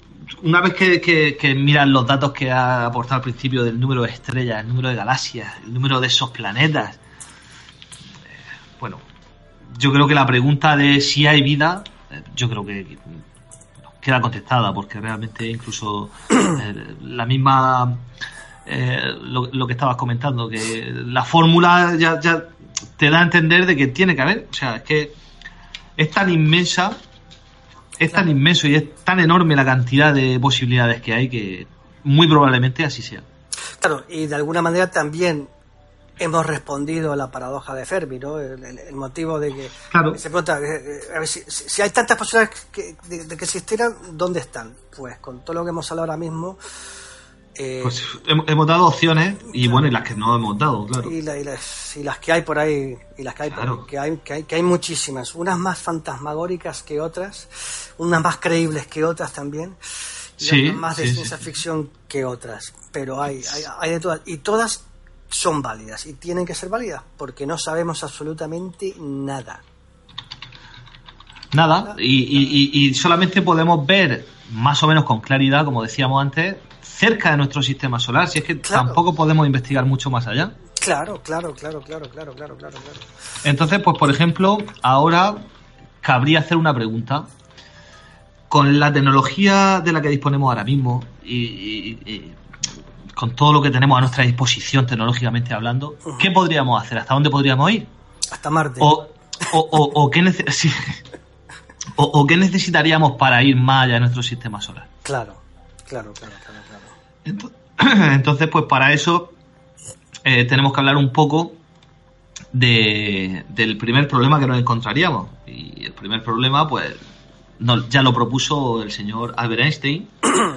una vez que, que, miran los datos que ha aportado al principio del número de estrellas, el número de galaxias, el número de esos planetas, eh, bueno, yo creo que la pregunta de si hay vida, eh, yo creo que queda contestada, porque realmente incluso eh, la misma, eh, lo, que estabas comentando, que la fórmula ya, ya te da a entender de que tiene que haber, o sea, es que es tan inmensa, es tan inmenso y es tan enorme la cantidad de posibilidades que hay que muy probablemente así sea. Claro, y de alguna manera también hemos respondido a la paradoja de Fermi, ¿no? El, motivo de que se pregunta, eh, eh, a ver, si, hay tantas posibilidades de, que existieran, ¿dónde están? Pues con todo lo que hemos hablado ahora mismo. Eh, pues hemos, dado opciones y bueno, y las que no hemos dado, claro. Y, las, que hay por ahí, y las que hay, que hay, que hay, que hay muchísimas, unas más fantasmagóricas que otras, unas más creíbles que otras también, y otras más de ciencia ficción que otras, pero hay, hay, hay de todas, y todas son válidas y tienen que ser válidas porque no sabemos absolutamente nada. Nada, y, solamente podemos ver más o menos con claridad, como decíamos antes, cerca de nuestro sistema solar, si es que tampoco podemos investigar mucho más allá. Claro, claro, claro, claro, claro, claro, claro. Entonces, pues por ejemplo, ahora cabría hacer una pregunta. Con la tecnología de la que disponemos ahora mismo y con todo lo que tenemos a nuestra disposición tecnológicamente hablando, ¿qué podríamos hacer? ¿Hasta dónde podríamos ir? Hasta Marte. O, o, qué o, qué necesitaríamos para ir más allá de nuestro sistema solar. Claro, claro, claro, claro. Entonces, pues para eso eh, tenemos que hablar un poco de, del primer problema que nos encontraríamos. Y el primer problema, pues, ya lo propuso el señor Albert Einstein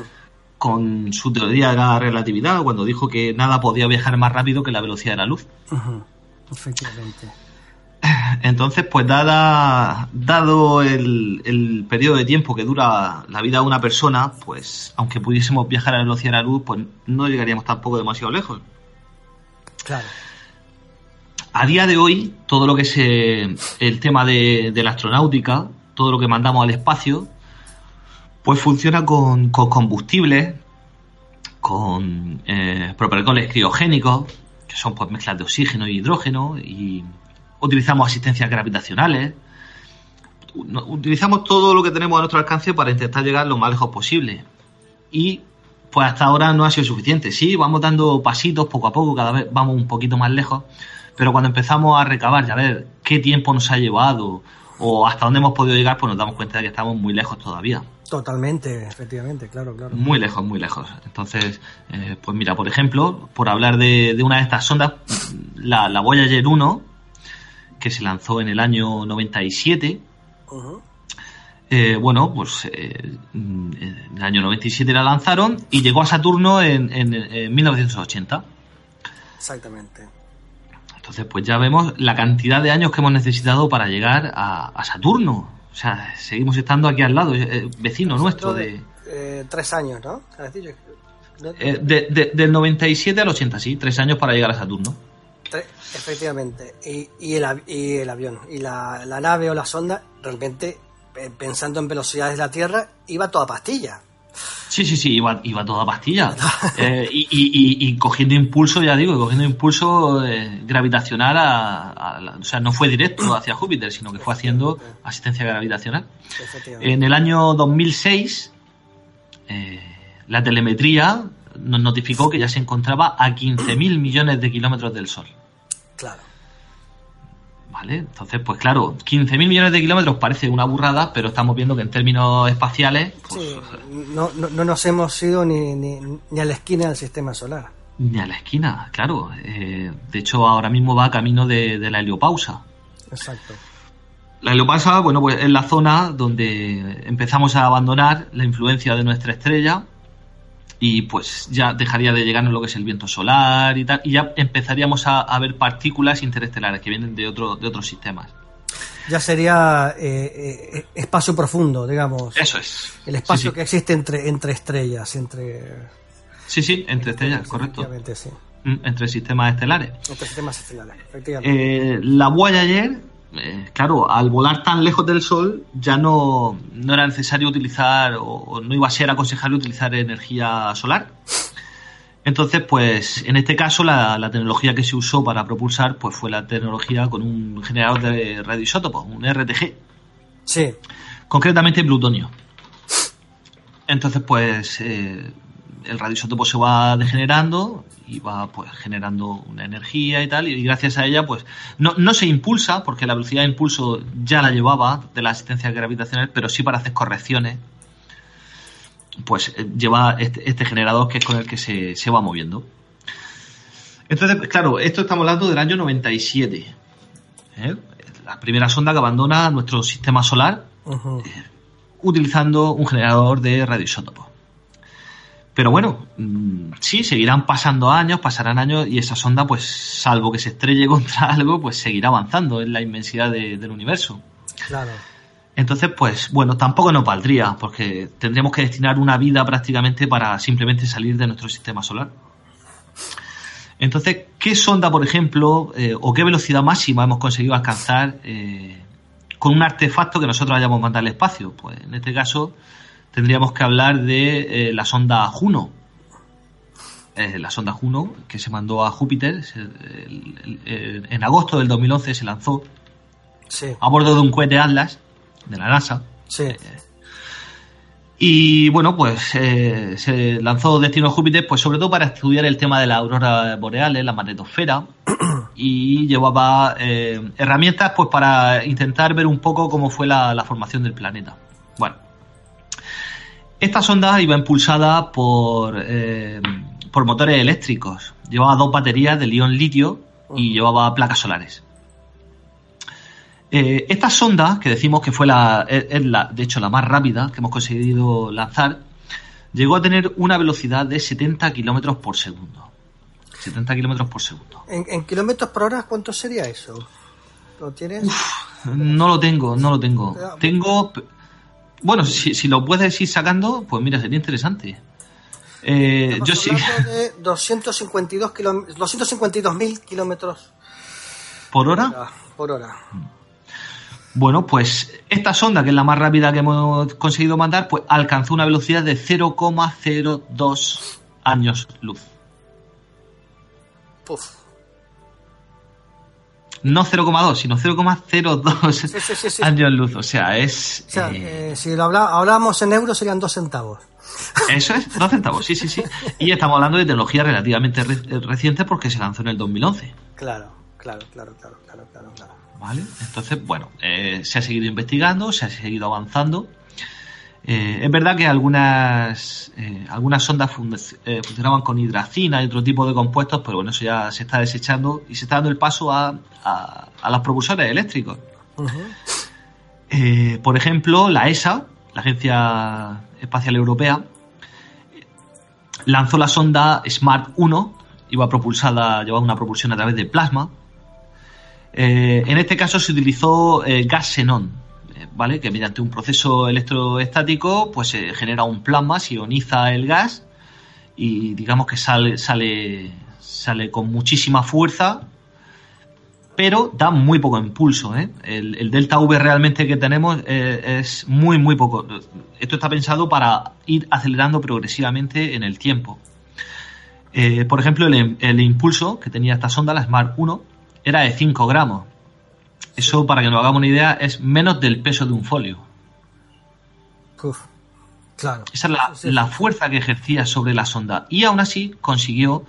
con su teoría de la relatividad, cuando dijo que nada podía viajar más rápido que la velocidad de la luz. Efectivamente. Entonces, pues dada, dado el, el, periodo de tiempo que dura la vida de una persona, pues aunque pudiésemos viajar a la velocidad de la luz, pues no llegaríamos tampoco demasiado lejos. Claro. A día de hoy, todo lo que es el tema de, de la astronáutica, todo lo que mandamos al espacio, pues funciona con, combustibles, con eh, criogénicos, que son pues mezclas de oxígeno y hidrógeno, y utilizamos asistencias gravitacionales. Utilizamos todo lo que tenemos a nuestro alcance para intentar llegar lo más lejos posible. Y pues hasta ahora no ha sido suficiente. Sí, vamos dando pasitos poco a poco, cada vez vamos un poquito más lejos, pero cuando empezamos a recabar y a ver qué tiempo nos ha llevado o hasta dónde hemos podido llegar, pues nos damos cuenta de que estamos muy lejos todavía. Totalmente, efectivamente, claro, claro. Muy lejos, muy lejos. Entonces, eh, pues mira, por ejemplo, por hablar de, una de estas sondas, la, la, Voyager 1, que se lanzó en el año 97, eh, bueno, pues eh, en el año 97 la lanzaron y llegó a Saturno en, en, en 1980. Exactamente. Entonces, pues ya vemos la cantidad de años que hemos necesitado para llegar a, a Saturno. O sea, seguimos estando aquí al lado, eh, vecino nuestro de... Eh, tres años, ¿no? ¿Has dicho? Eh, de, de, del 97 al 80, sí, tres años para llegar a Saturno. Efectivamente. Y, y, el, y el avión. Y la, la nave o la sonda, realmente, pensando en velocidades de la Tierra, iba toda pastilla. Sí, sí, sí, iba, iba toda pastilla. Eh, y, y- y- cogiendo impulso, ya digo, cogiendo impulso eh, gravitacional a, O sea, no fue directo hacia Júpiter, sino que fue haciendo asistencia gravitacional. En el año 2006, eh, la telemetría nos notificó que ya se encontraba a 15.000 millones de kilómetros del Sol. Claro. ¿Vale? Entonces, pues claro, 15.000 millones de kilómetros parece una burrada, pero estamos viendo que en términos espaciales, pues, Sí, no, no, no nos hemos ido ni, ni, ni a la esquina del sistema solar. ni a la esquina, claro. Eh, de hecho, ahora mismo va camino de, de la heliopausa. Exacto. La heliopausa, bueno, pues es la zona donde empezamos a abandonar la influencia de nuestra estrella y pues ya dejaría de llegarnos lo que es el viento solar y tal, y ya empezaríamos a, a ver partículas interestelares que vienen de, otro, de otros sistemas. Ya sería eh, eh, espacio profundo, digamos. Eso es. El espacio Sí, que existe entre, entre estrellas, entre... sí, sí, entre estrellas, correcto. Sí. Mm, Entre sistemas estelares. Entre sistemas estelares, efectivamente. Eh, la Voyager, eh, claro, al volar tan lejos del Sol, ya no, no era necesario utilizar, o, o no iba a ser aconsejable utilizar energía solar. Entonces, pues, en este caso, la, la tecnología que se usó para propulsar, pues fue la tecnología con un generador de radioisótopos, un RTG, sí, concretamente plutonio. Entonces, pues, eh, el radioisótopo se va degenerando y va pues generando una energía y tal, y gracias a ella, pues, no, no se impulsa, porque la velocidad de impulso ya la llevaba de la asistencia gravitacional, pero sí para hacer correcciones, pues eh, lleva este, este generador que es con el que se, se va moviendo. Entonces, claro, esto estamos hablando del año 97. ¿eh? La primera sonda que abandona nuestro sistema solar ujú, utilizando un generador de radioisótopos. Pero bueno, mm, sí, seguirán pasando años, pasarán años y esa sonda, pues salvo que se estrelle contra algo, pues seguirá avanzando en la inmensidad de- del universo. claro. Entonces, pues bueno, tampoco nos valdría, porque tendríamos que destinar una vida prácticamente para simplemente salir de nuestro sistema solar. Entonces, ¿qué sonda, por ejemplo, eh, o qué velocidad máxima hemos conseguido alcanzar eh, con un artefacto que nosotros hayamos mandado al espacio? Pues en este caso tendríamos que hablar de eh, la sonda Juno. Eh, la sonda Juno, que se mandó a Júpiter se- el- el- el- en agosto del 2011, se lanzó Sí, a bordo de un cohete Atlas de la NASA. sí. Y bueno, pues eh, se lanzó destino a Júpiter, pues sobre todo para estudiar el tema de las auroras boreales, la magnetosfera, y llevaba eh, herramientas pues para intentar ver un poco cómo fue la, la formación del planeta. Esta sonda iba impulsada por, eh, por motores eléctricos. Llevaba dos baterías de ion litio y llevaba placas solares. Eh, esta sonda, que decimos que fue la, es, la, de hecho, la más rápida que hemos conseguido lanzar, llegó a tener una velocidad de 70 kilómetros por segundo. 70 kilómetros por segundo. ¿En, en kilómetros por hora cuánto sería eso? ¿Lo tienes? No lo tengo, no lo tengo. Tengo. Bueno, si, si lo puedes ir sacando, pues mira, sería interesante. Eh, yo sí. de 252 kilom- 252.000 kilómetros ¿Por hora? por hora. Bueno, pues esta sonda, que es la más rápida que hemos conseguido mandar, pues alcanzó una velocidad de 0,02 años luz. Puf. No 0,2, sino 0,02 Sí, sí, años luz. O sea, es. O sea, eh, eh, si lo habla, hablamos en euros serían dos centavos. Eso es, dos centavos, sí, sí, sí. Y estamos hablando de tecnología relativamente re- eh, reciente porque se lanzó en el 2011. Claro, claro, claro, claro, claro, claro. claro. ¿Vale? Entonces, bueno, eh, se ha seguido investigando, se ha seguido avanzando. Eh, es verdad que algunas, eh, algunas sondas fun- eh, funcionaban con hidracina y otro tipo de compuestos, pero bueno, eso ya se está desechando y se está dando el paso a, a, a los propulsores eléctricos. Por ejemplo, la ESA, la Agencia Espacial Europea, lanzó la sonda Smart 1, iba propulsada, llevaba una propulsión a través de plasma. En este caso se utilizó gas xenón, ¿vale? Que mediante un proceso electroestático, pues se genera un plasma, se ioniza el gas y digamos que sale, sale, sale con muchísima fuerza pero da muy poco impulso. ¿eh? El, delta V realmente que tenemos eh, es muy, muy poco. Esto está pensado para ir acelerando progresivamente en el tiempo. Eh, por ejemplo, el, impulso que tenía esta sonda, la Smart 1, era de 5 gramos. Eso, para que nos hagamos una idea, es menos del peso de un folio. claro. Esa es la, la fuerza que ejercía sobre la sonda. Y aún así consiguió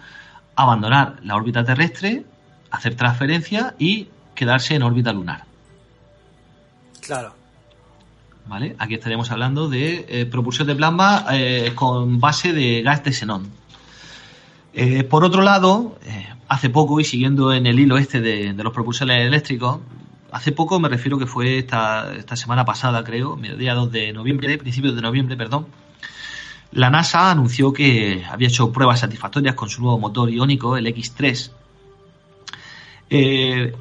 abandonar la órbita terrestre hacer transferencia y quedarse en órbita lunar. Claro. ¿Vale? Aquí estaríamos hablando de eh, propulsión de plasma eh, con base de gas de xenón. Eh, por otro lado, hace poco, y siguiendo en el hilo este de, los propulsores eléctricos, hace poco me refiero que fue esta, semana pasada, creo, mediados de noviembre, principios de noviembre, perdón, la NASA anunció que había hecho pruebas satisfactorias con su nuevo motor iónico, el X3, eh,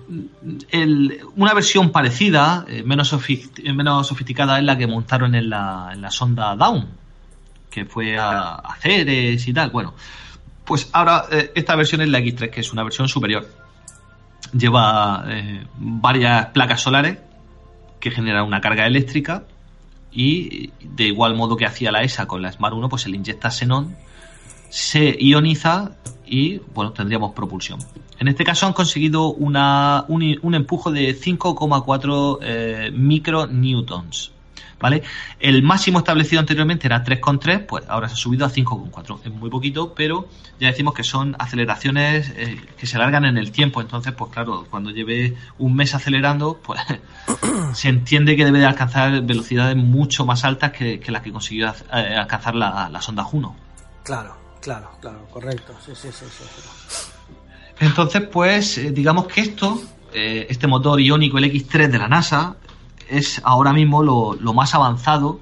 una versión parecida, eh, menos, sofisticada, es la que montaron en la, sonda Down, que fue a, a, Ceres y tal. Bueno, pues ahora eh, esta versión es la X3, que es una versión superior. Lleva varias placas solares que generan una carga eléctrica y de igual modo que hacía la ESA con la Smart 1, pues se le inyecta xenón, se ioniza y bueno, tendríamos propulsión. En este caso han conseguido una, un, empujo de 5,4 eh, micronewtons. ¿Vale? El máximo establecido anteriormente era 3,3, pues ahora se ha subido a 5,4. Es muy poquito, pero ya decimos que son aceleraciones eh, que se alargan en el tiempo. Entonces, pues claro, cuando lleve un mes acelerando, pues se entiende que debe de alcanzar velocidades mucho más altas que, las que consiguió eh, alcanzar la, la sonda Juno. Claro, claro, claro, correcto. Sí, sí, sí, sí. Entonces, pues, eh, digamos que esto, eh, este motor iónico, el X3 de la NASA, es ahora mismo lo, más avanzado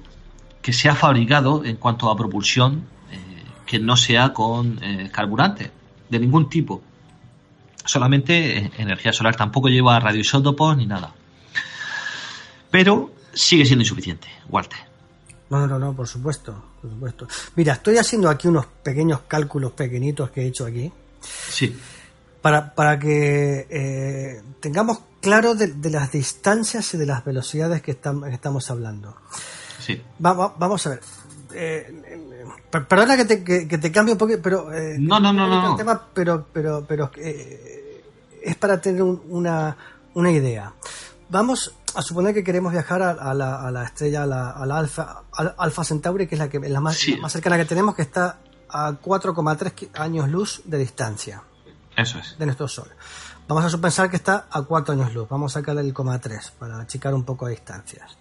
que se ha fabricado en cuanto a propulsión eh, que no sea con carburante, de ningún tipo. Solamente energía solar, tampoco lleva radioisótopos ni nada. Pero sigue siendo insuficiente, Walter. No, no, no, por supuesto, por supuesto. Mira, estoy haciendo aquí unos pequeños cálculos pequeñitos que he hecho aquí. Sí para, para que eh, tengamos claro de, las distancias y de las velocidades que, estamos hablando. Sí. vamos a ver. Eh, perdona que te, que, te cambie un poco, pero... Eh, no, no, no, no. pero pero, pero eh, es para tener una, una idea. Vamos a suponer que queremos viajar a, la, a la, estrella, a la, a la Alfa, Alfa Centauri, que es la, que, la, más, la más cercana que tenemos, que está a 4,3 años luz de distancia. Eso es. De nuestro Sol. Vamos a pensar que está a 4 años luz. Vamos a sacar el 3 para achicar un poco de distancias.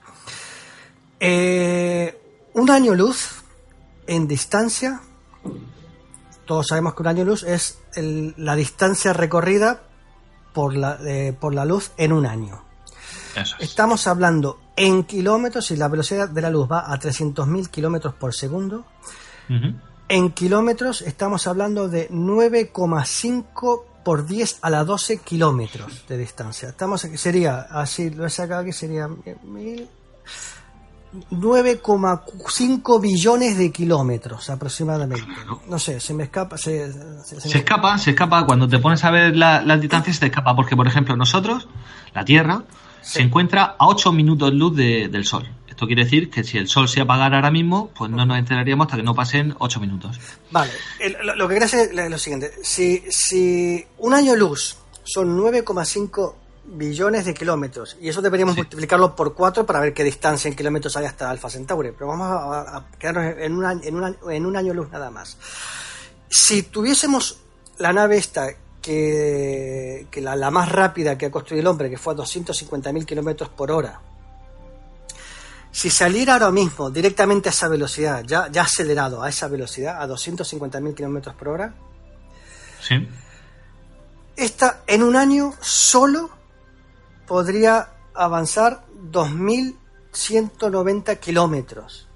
Eh, un año luz en distancia, todos sabemos que un año luz es la distancia recorrida por la, por la luz en un año. Es. Estamos hablando en kilómetros y la velocidad de la luz va a 300.000 kilómetros por segundo. En kilómetros estamos hablando de 9,5 por 10 a la 12 kilómetros de distancia. Estamos sería, así lo he sacado aquí, sería 9,5 billones de kilómetros aproximadamente. No sé, se me escapa. Se, se, escapa, se escapa. Cuando te pones a ver las distancias, se escapa. Porque, por ejemplo, nosotros, la Tierra, se encuentra a 8 minutos luz del Sol. Esto quiere decir que si el sol se apagara ahora mismo, pues no nos enteraríamos hasta que no pasen 8 minutos. Vale, lo, que quería es lo siguiente. Si, si un año luz son 9,5 billones de kilómetros, y eso deberíamos multiplicarlo por 4 para ver qué distancia en kilómetros hay hasta Alfa Centauri, pero vamos a, quedarnos en un, en, en un año luz nada más. Si tuviésemos la nave esta que, que la, la, más rápida que ha construido el hombre, que fue a 250.000 kilómetros por hora, si saliera ahora mismo directamente a esa velocidad, ya, ya acelerado a esa velocidad, a 250.000 kilómetros por hora, sí. esta en un año solo podría avanzar 2.000 2190 kilómetros.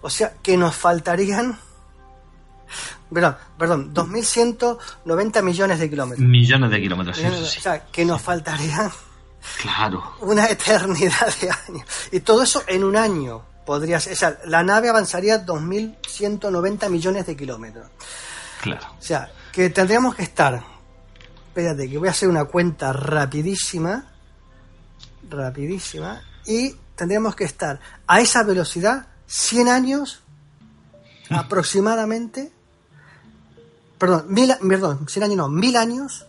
O sea, que nos faltarían... Perdón, perdón, 2190 millones de kilómetros. Millones de kilómetros, sí, O sea, que nos faltarían Claro. una eternidad de años. Y todo eso en un año podría ser. O sea, la nave avanzaría 2.190 millones de kilómetros. Claro. O sea, que tendríamos que estar. Espérate, que voy a hacer una cuenta rapidísima. Rapidísima. Y tendríamos que estar a esa velocidad 100 años aproximadamente. Perdón, mil, perdón, 100 años no, 1000 años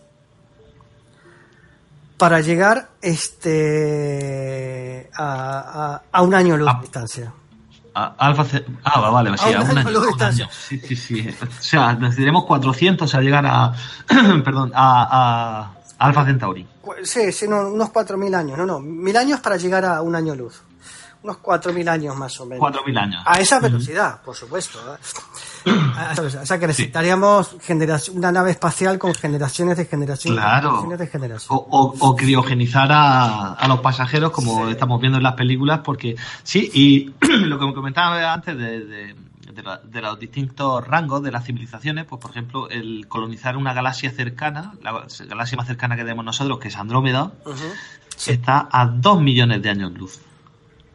para llegar este a, a- a un año luz de distancia. A- Alfa Ah, va, vale, sí, A un año luz de un distancia. año. Sí, sí, sí. O sea, necesitaremos 400 a llegar a. perdón, a, a Alfa Centauri. Sí, sí, no, unos 4.000 años. No, no, mil años para llegar a un año luz. Unos 4.000 años más o menos. 4.000 años. A esa velocidad, por supuesto. ¿eh? A esa velocidad. O sea que necesitaríamos generación, una nave espacial con generaciones de generaciones. Claro. generaciones de generación. O, o- o criogenizar a, a los pasajeros, como estamos viendo en las películas, porque sí, y lo que me comentaba antes de, de- de la- de los distintos rangos de las civilizaciones, pues por ejemplo, el colonizar una galaxia cercana, la galaxia más cercana que tenemos nosotros, que es Andrómeda, está a 2 millones de años luz.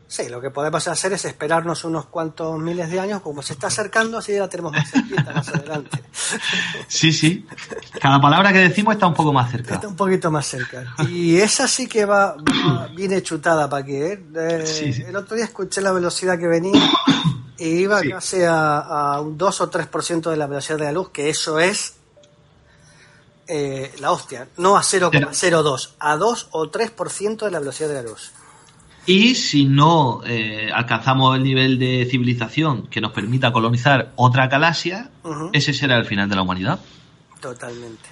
Sí, lo que podemos hacer es esperarnos unos cuantos miles de años, como se está acercando, así ya la tenemos más cerquita más adelante. Sí, sí. Cada palabra que decimos está un poco más cerca. Está un poquito más cerca. Y esa sí que va, va- viene chutada para aquí. ¿eh? Eh, Sí, sí. El otro día escuché la velocidad que venía y iba Sí. casi a, a un 2 o 3% de la velocidad de la luz, que eso es eh, la hostia. No a 0,02, a 2 o 3% de la velocidad de la luz. Y si no eh, alcanzamos el nivel de civilización que nos permita colonizar otra galaxia, ese será el final de la humanidad. Totalmente.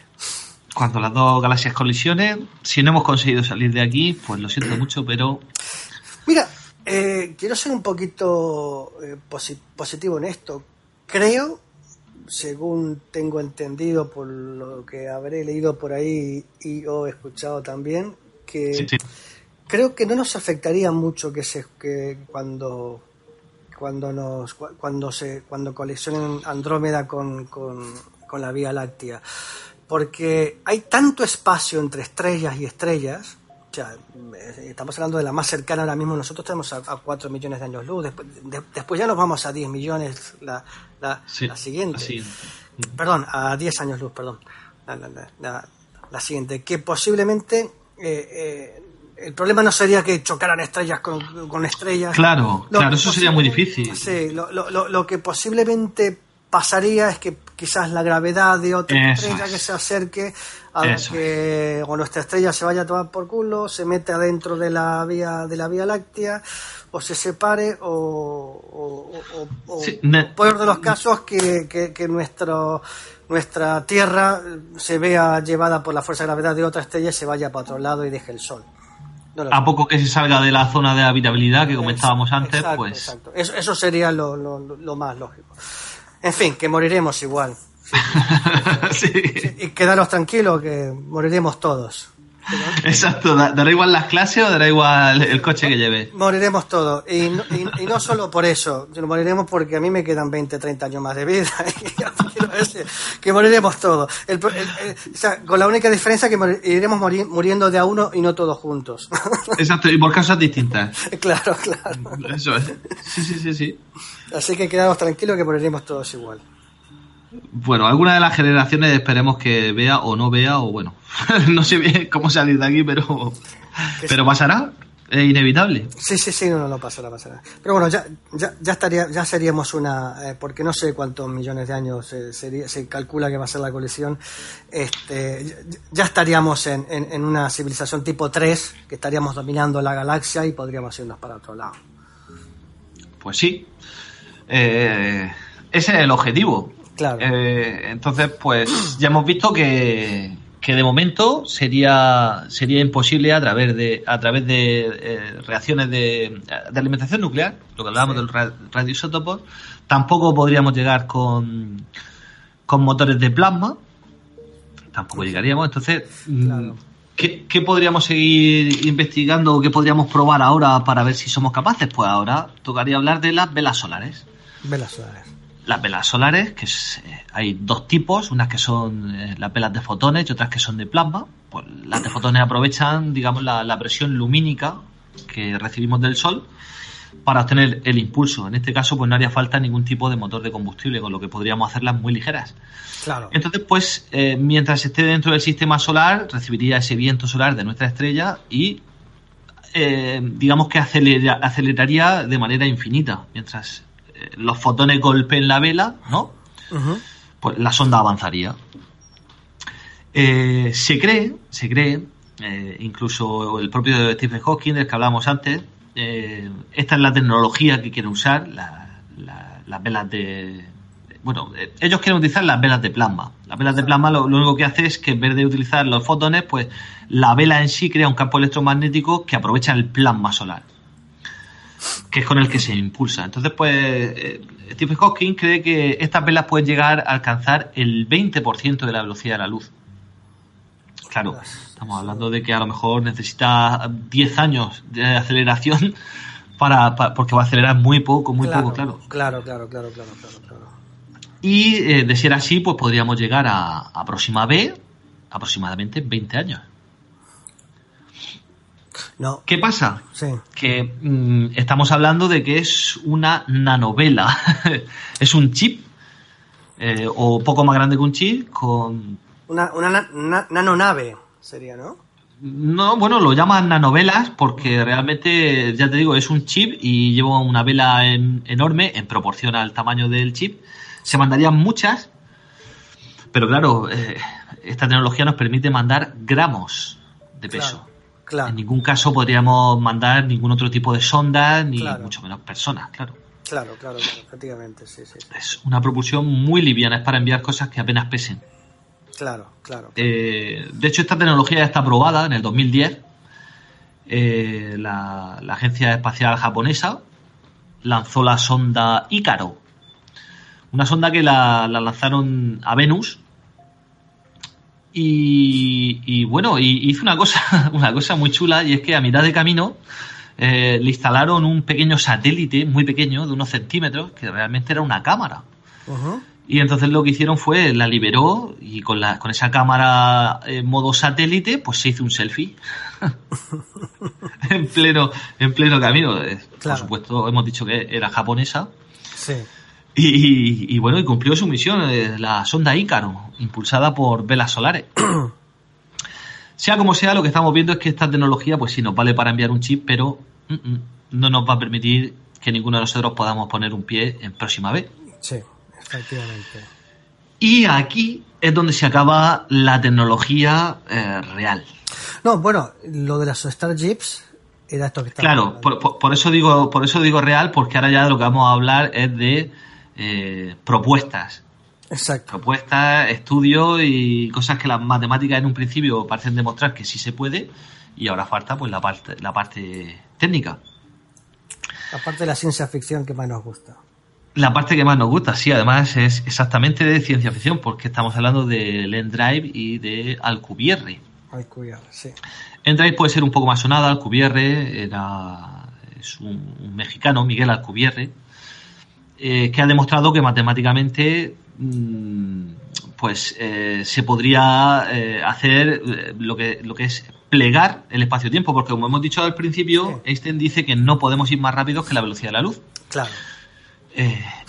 Cuando las dos galaxias colisionen, si no hemos conseguido salir de aquí, pues lo siento mucho, pero Mira, eh, quiero ser un poquito eh, posi- positivo en esto. Creo, según tengo entendido por lo que habré leído por ahí y o escuchado también, que sí, sí. Creo que no nos afectaría mucho que se que cuando cuando nos cu- cuando se cuando coleccionen Andrómeda con, con, con la Vía Láctea porque hay tanto espacio entre estrellas y estrellas o sea, estamos hablando de la más cercana ahora mismo nosotros estamos a, a 4 millones de años luz después, de- después ya nos vamos a 10 millones la, la, Sí, la siguiente la siguiente. perdón, a 10 años luz, perdón. La, la- la- la- la siguiente, que posiblemente eh, eh, el problema no sería que chocaran estrellas con, con estrellas. Claro, Lo claro, eso sería muy difícil. Sí, lo, lo- lo- lo que posiblemente pasaría es que quizás la gravedad de otra Eso estrella es. que se acerque a que o nuestra estrella se vaya a tomar por culo, se mete adentro de la vía de la Vía Láctea o se separe o, o, o- o- Sí, peor de los casos que, que, que nuestro nuestra Tierra se vea llevada por la fuerza de gravedad de otra estrella y se vaya para otro lado y deje el Sol. No a poco que se salga de la zona de habitabilidad que comentábamos antes, Exacto, pues exacto. Eso, eso sería lo, lo, lo más lógico. En fin, que moriremos igual. sí. Y quedaros tranquilos que moriremos todos. Exacto, da- dará igual las clases o dará igual el coche que lleve. Moriremos todos. Y no, y, y no solo por eso. Moriremos porque a mí me quedan 20, 30 años más de vida. Y decir que moriremos todos. El el- el- o sea, con la única diferencia que iremos muriendo de a uno y no todos juntos. Exacto, y por causas distintas. claro, claro. Eso es. Sí, sí, sí, sí. Así que quedaros tranquilos que moriremos todos igual. Bueno, alguna de las generaciones esperemos que vea o no vea, o bueno, no sé bien cómo salir de aquí, pero, pero pasará, es inevitable. Sí, sí, sí, no, no, no pasará, pasará. Pero bueno, ya, ya, ya estaría, ya seríamos una, eh, porque no sé cuántos millones de años eh, sería- se calcula que va a ser la colisión, este, ya, ya estaríamos en, en, en una civilización tipo 3, que estaríamos dominando la galaxia y podríamos irnos para otro lado. Pues sí. Eh, ese es el objetivo. Claro. Entonces, pues ya hemos visto que, que de momento sería sería imposible a través de a través de eh, reacciones de, de alimentación nuclear, lo que hablábamos Sí. del ra- radioisótopos. Tampoco podríamos llegar con, con motores de plasma. Tampoco llegaríamos. Entonces, mm, Claro. ¿qué ¿qué, ¿qué podríamos seguir investigando o qué podríamos probar ahora para ver si somos capaces? Pues ahora tocaría hablar de las velas solares. Velas solares. Las velas solares, que es, eh, hay dos tipos, unas que son eh, las velas de fotones y otras que son de plasma. Pues las de fotones aprovechan, digamos, la, la presión lumínica que recibimos del Sol para obtener el impulso. En este caso, pues no haría falta ningún tipo de motor de combustible, con lo que podríamos hacerlas muy ligeras. Claro. Entonces, pues, eh, mientras esté dentro del sistema solar, recibiría ese viento solar de nuestra estrella y, eh, digamos que acelera- aceleraría de manera infinita. Mientras los fotones golpeen la vela, ¿no? Pues la sonda avanzaría. Eh, se cree, se cree, eh, incluso el propio Stephen Hawking, del que hablábamos antes, eh, esta es la tecnología que quiere usar, la- la- las velas de... Bueno, ellos quieren utilizar las velas de plasma. Las velas de plasma lo, lo único que hace es que en vez de utilizar los fotones, pues la vela en sí crea un campo electromagnético que aprovecha el plasma solar que es con el que se impulsa. Entonces, pues, eh, Stephen Hawking cree que estas velas pueden llegar a alcanzar el 20% de la velocidad de la luz. Claro, estamos hablando de que a lo mejor necesita 10 años de aceleración para, pa- porque va a acelerar muy poco, muy poco, claro. Claro, claro, claro, claro, claro, claro. Y eh, de ser así, pues podríamos llegar a, a próxima B aproximadamente en 20 años. No, ¿Qué pasa? sí. que mm, estamos hablando de que es una nanovela. es un chip, eh, o poco más grande que un chip, con... Una, una na- na- nanonave sería, ¿no? No, bueno, lo llaman nanovelas porque realmente, ya te digo, es un chip y lleva una vela en- enorme en proporción al tamaño del chip. Se mandarían muchas, pero claro, eh, esta tecnología nos permite mandar gramos de peso. Claro, claro, En ningún caso podríamos mandar ningún otro tipo de sonda, ni Claro. mucho menos personas, claro. claro, claro, efectivamente, sí, sí, sí. Es una propulsión muy liviana, es para enviar cosas que apenas pesen. Claro, claro. Eh, de hecho, esta tecnología ya está aprobada en el 2010. Eh, la, la Agencia Espacial Japonesa lanzó la sonda Ícaro. Una sonda que la, la lanzaron a Venus. Y, y bueno, y hizo una cosa, una cosa muy chula, y es que a mitad de camino eh, le instalaron un pequeño satélite, muy pequeño, de unos centímetros, que realmente era una cámara. Y entonces lo que hicieron fue la liberó y con, la, con esa cámara en modo satélite, pues se hizo un selfie. en pleno, en pleno camino. Eh, Claro. Por supuesto, hemos dicho que era japonesa. Sí, Y, y- y bueno, y cumplió su misión, eh, la sonda Ícaro, impulsada por velas solares. sea como sea, lo que estamos viendo es que esta tecnología, pues sí, nos vale para enviar un chip, pero mm, mm, no nos va a permitir que ninguno de nosotros podamos poner un pie en próxima vez. sí, efectivamente. Y aquí es donde se acaba la tecnología eh, real. No, bueno, lo de las Starships era esto que estaba Claro, por, por- por eso digo, por eso digo real, porque ahora ya de lo que vamos a hablar es de eh, propuestas. Exacto. Propuestas, estudios y cosas que las matemáticas en un principio parecen demostrar que sí se puede, y ahora falta pues la parte, la parte técnica. Aparte de la ciencia ficción que más nos gusta. La parte que más nos gusta, sí, además es exactamente de ciencia ficción, porque estamos hablando de Lendrive y de Alcubierre. Cuidar, sí. Endrive puede ser un poco más sonada, Alcubierre era, es un, un mexicano, Miguel Alcubierre, eh, que ha demostrado que matemáticamente mm, pues eh, se podría eh, hacer lo que, lo que es plegar el espacio-tiempo, porque como hemos dicho al principio, Sí. Einstein dice que no podemos ir más rápidos que la velocidad de la luz. Claro.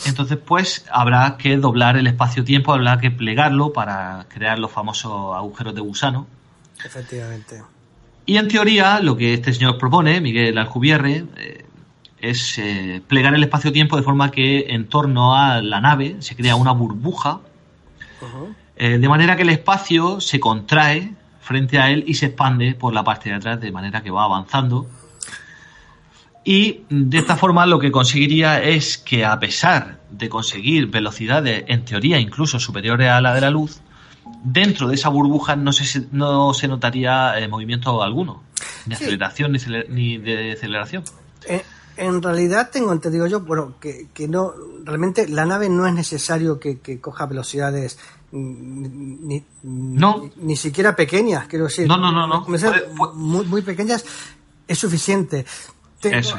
Entonces, pues habrá que doblar el espacio-tiempo, habrá que plegarlo para crear los famosos agujeros de gusano. Efectivamente. Y en teoría, lo que este señor propone, Miguel Alcubierre, es eh, plegar el espacio-tiempo de forma que en torno a la nave se crea una burbuja, eh, de manera que el espacio se contrae frente a él y se expande por la parte de atrás, de manera que va avanzando. Y de esta forma lo que conseguiría es que a pesar de conseguir velocidades en teoría incluso superiores a la de la luz, dentro de esa burbuja no se, no se notaría eh, movimiento alguno, ni Sí. aceleración ni, de aceleración. En realidad tengo entendido yo, bueno, que, que no, realmente la nave no es necesario que, que coja velocidades ni, no. ni, siquiera pequeñas, quiero decir. No, no, no, no. Muy, muy pequeñas es suficiente.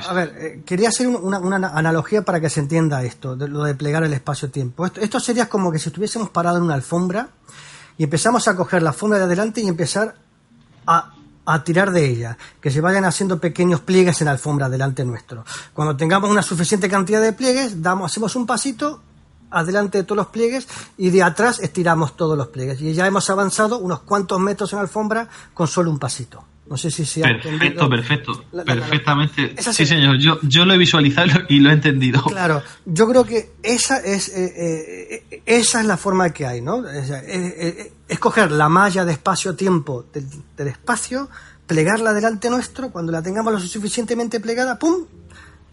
A ver, eh, quería hacer una, analogía para que se entienda esto, de lo de plegar el espacio-tiempo. Esto, sería como que si estuviésemos parados en una alfombra y empezamos a coger la alfombra de adelante y empezar a, tirar de ella, que se vayan haciendo pequeños pliegues en la alfombra delante nuestro. Cuando tengamos una suficiente cantidad de pliegues, damos, hacemos un pasito adelante de todos los pliegues y de atrás estiramos todos los pliegues. Y ya hemos avanzado unos cuantos metros en la alfombra con solo un pasito. No sé si se ha Perfecto, perfecto. Perfectamente. sí, señor. Yo, yo lo he visualizado y lo he entendido. Claro. Yo creo que esa es, eh, eh, esa es la forma que hay, ¿no? Es, coger la malla de espacio-tiempo del, del espacio, plegarla delante nuestro, cuando la tengamos lo suficientemente plegada, ¡pum!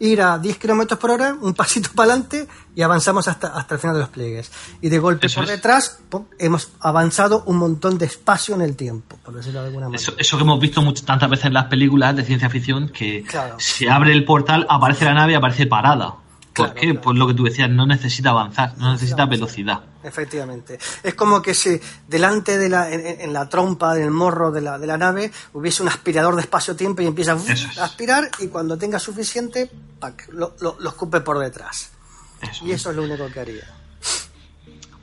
Ir a 10 kilómetros por hora, un pasito para adelante y avanzamos hasta, hasta el final de los pliegues. Y de golpe por detrás hemos avanzado un montón de espacio en el tiempo, por decirlo de alguna manera. Eso, que hemos visto tantas veces en las películas de ciencia ficción, que se abre el portal, aparece la nave y aparece parada. ¿Por qué? Pues lo que tú decías, no necesita avanzar, no necesita velocidad. Efectivamente. Es como que si delante de la, en, la trompa, del morro de la, de la nave, hubiese un aspirador de espacio-tiempo y empieza a aspirar y cuando tenga suficiente, lo, lo, escupe por detrás. y eso es lo único que haría.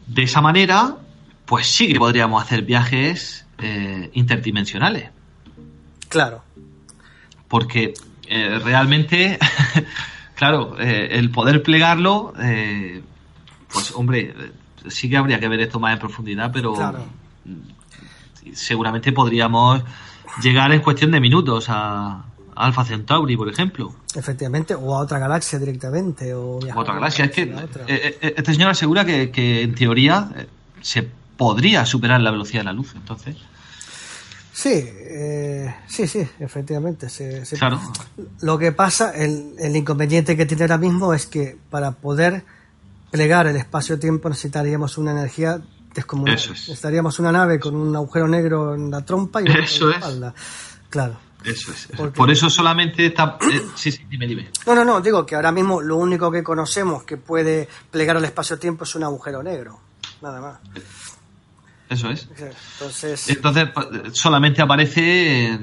De esa manera, pues sí que podríamos hacer viajes eh, interdimensionales. Claro. Porque eh, realmente Claro, eh, el poder plegarlo, eh, pues hombre, sí que habría que ver esto más en profundidad, pero seguramente podríamos llegar en cuestión de minutos a, Alpha Centauri, por ejemplo. Efectivamente, o a otra galaxia directamente. O a otra galaxia. Es que eh, este señor asegura que, que en teoría se podría superar la velocidad de la luz, entonces. Sí, eh, sí, sí, efectivamente. claro. Lo que pasa, el, el, inconveniente que tiene ahora mismo es que para poder plegar el espacio-tiempo necesitaríamos una energía descomunal. Eso es. Necesitaríamos una nave con un agujero negro en la trompa y eso en la espalda. Claro. Eso es. Por eso solamente está. Eh, sí, sí, dime, dime. No, no, no, digo que ahora mismo lo único que conocemos que puede plegar el espacio-tiempo es un agujero negro. Nada más. Eso es. Entonces, Entonces pues, solamente aparece,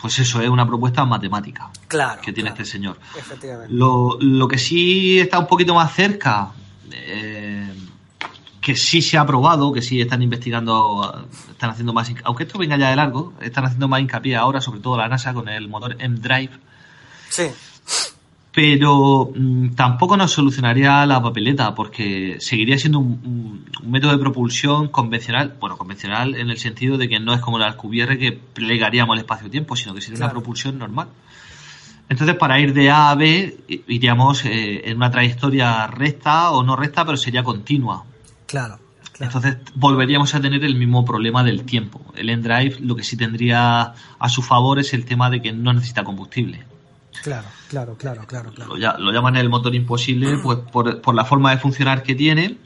pues eso, es una propuesta matemática claro, que tiene este señor. Efectivamente. Lo, lo, que sí está un poquito más cerca, eh, que sí se ha probado, que sí están investigando, están haciendo más, aunque esto venga ya de largo, están haciendo más hincapié ahora, sobre todo la NASA con el motor M-Drive. Sí pero mm, tampoco nos solucionaría la papeleta porque seguiría siendo un, método de propulsión convencional, bueno, convencional en el sentido de que no es como la Alcubierre que plegaríamos el espacio-tiempo, sino que sería una propulsión normal. Entonces, para ir de A a B, iríamos eh, en una trayectoria recta o no recta, pero sería continua. Claro, claro. Entonces, volveríamos a tener el mismo problema del tiempo. El Endrive lo que sí tendría a su favor es el tema de que no necesita combustible. Claro, claro, claro, claro. claro. Lo, llaman el motor imposible pues por, la forma de funcionar que tiene,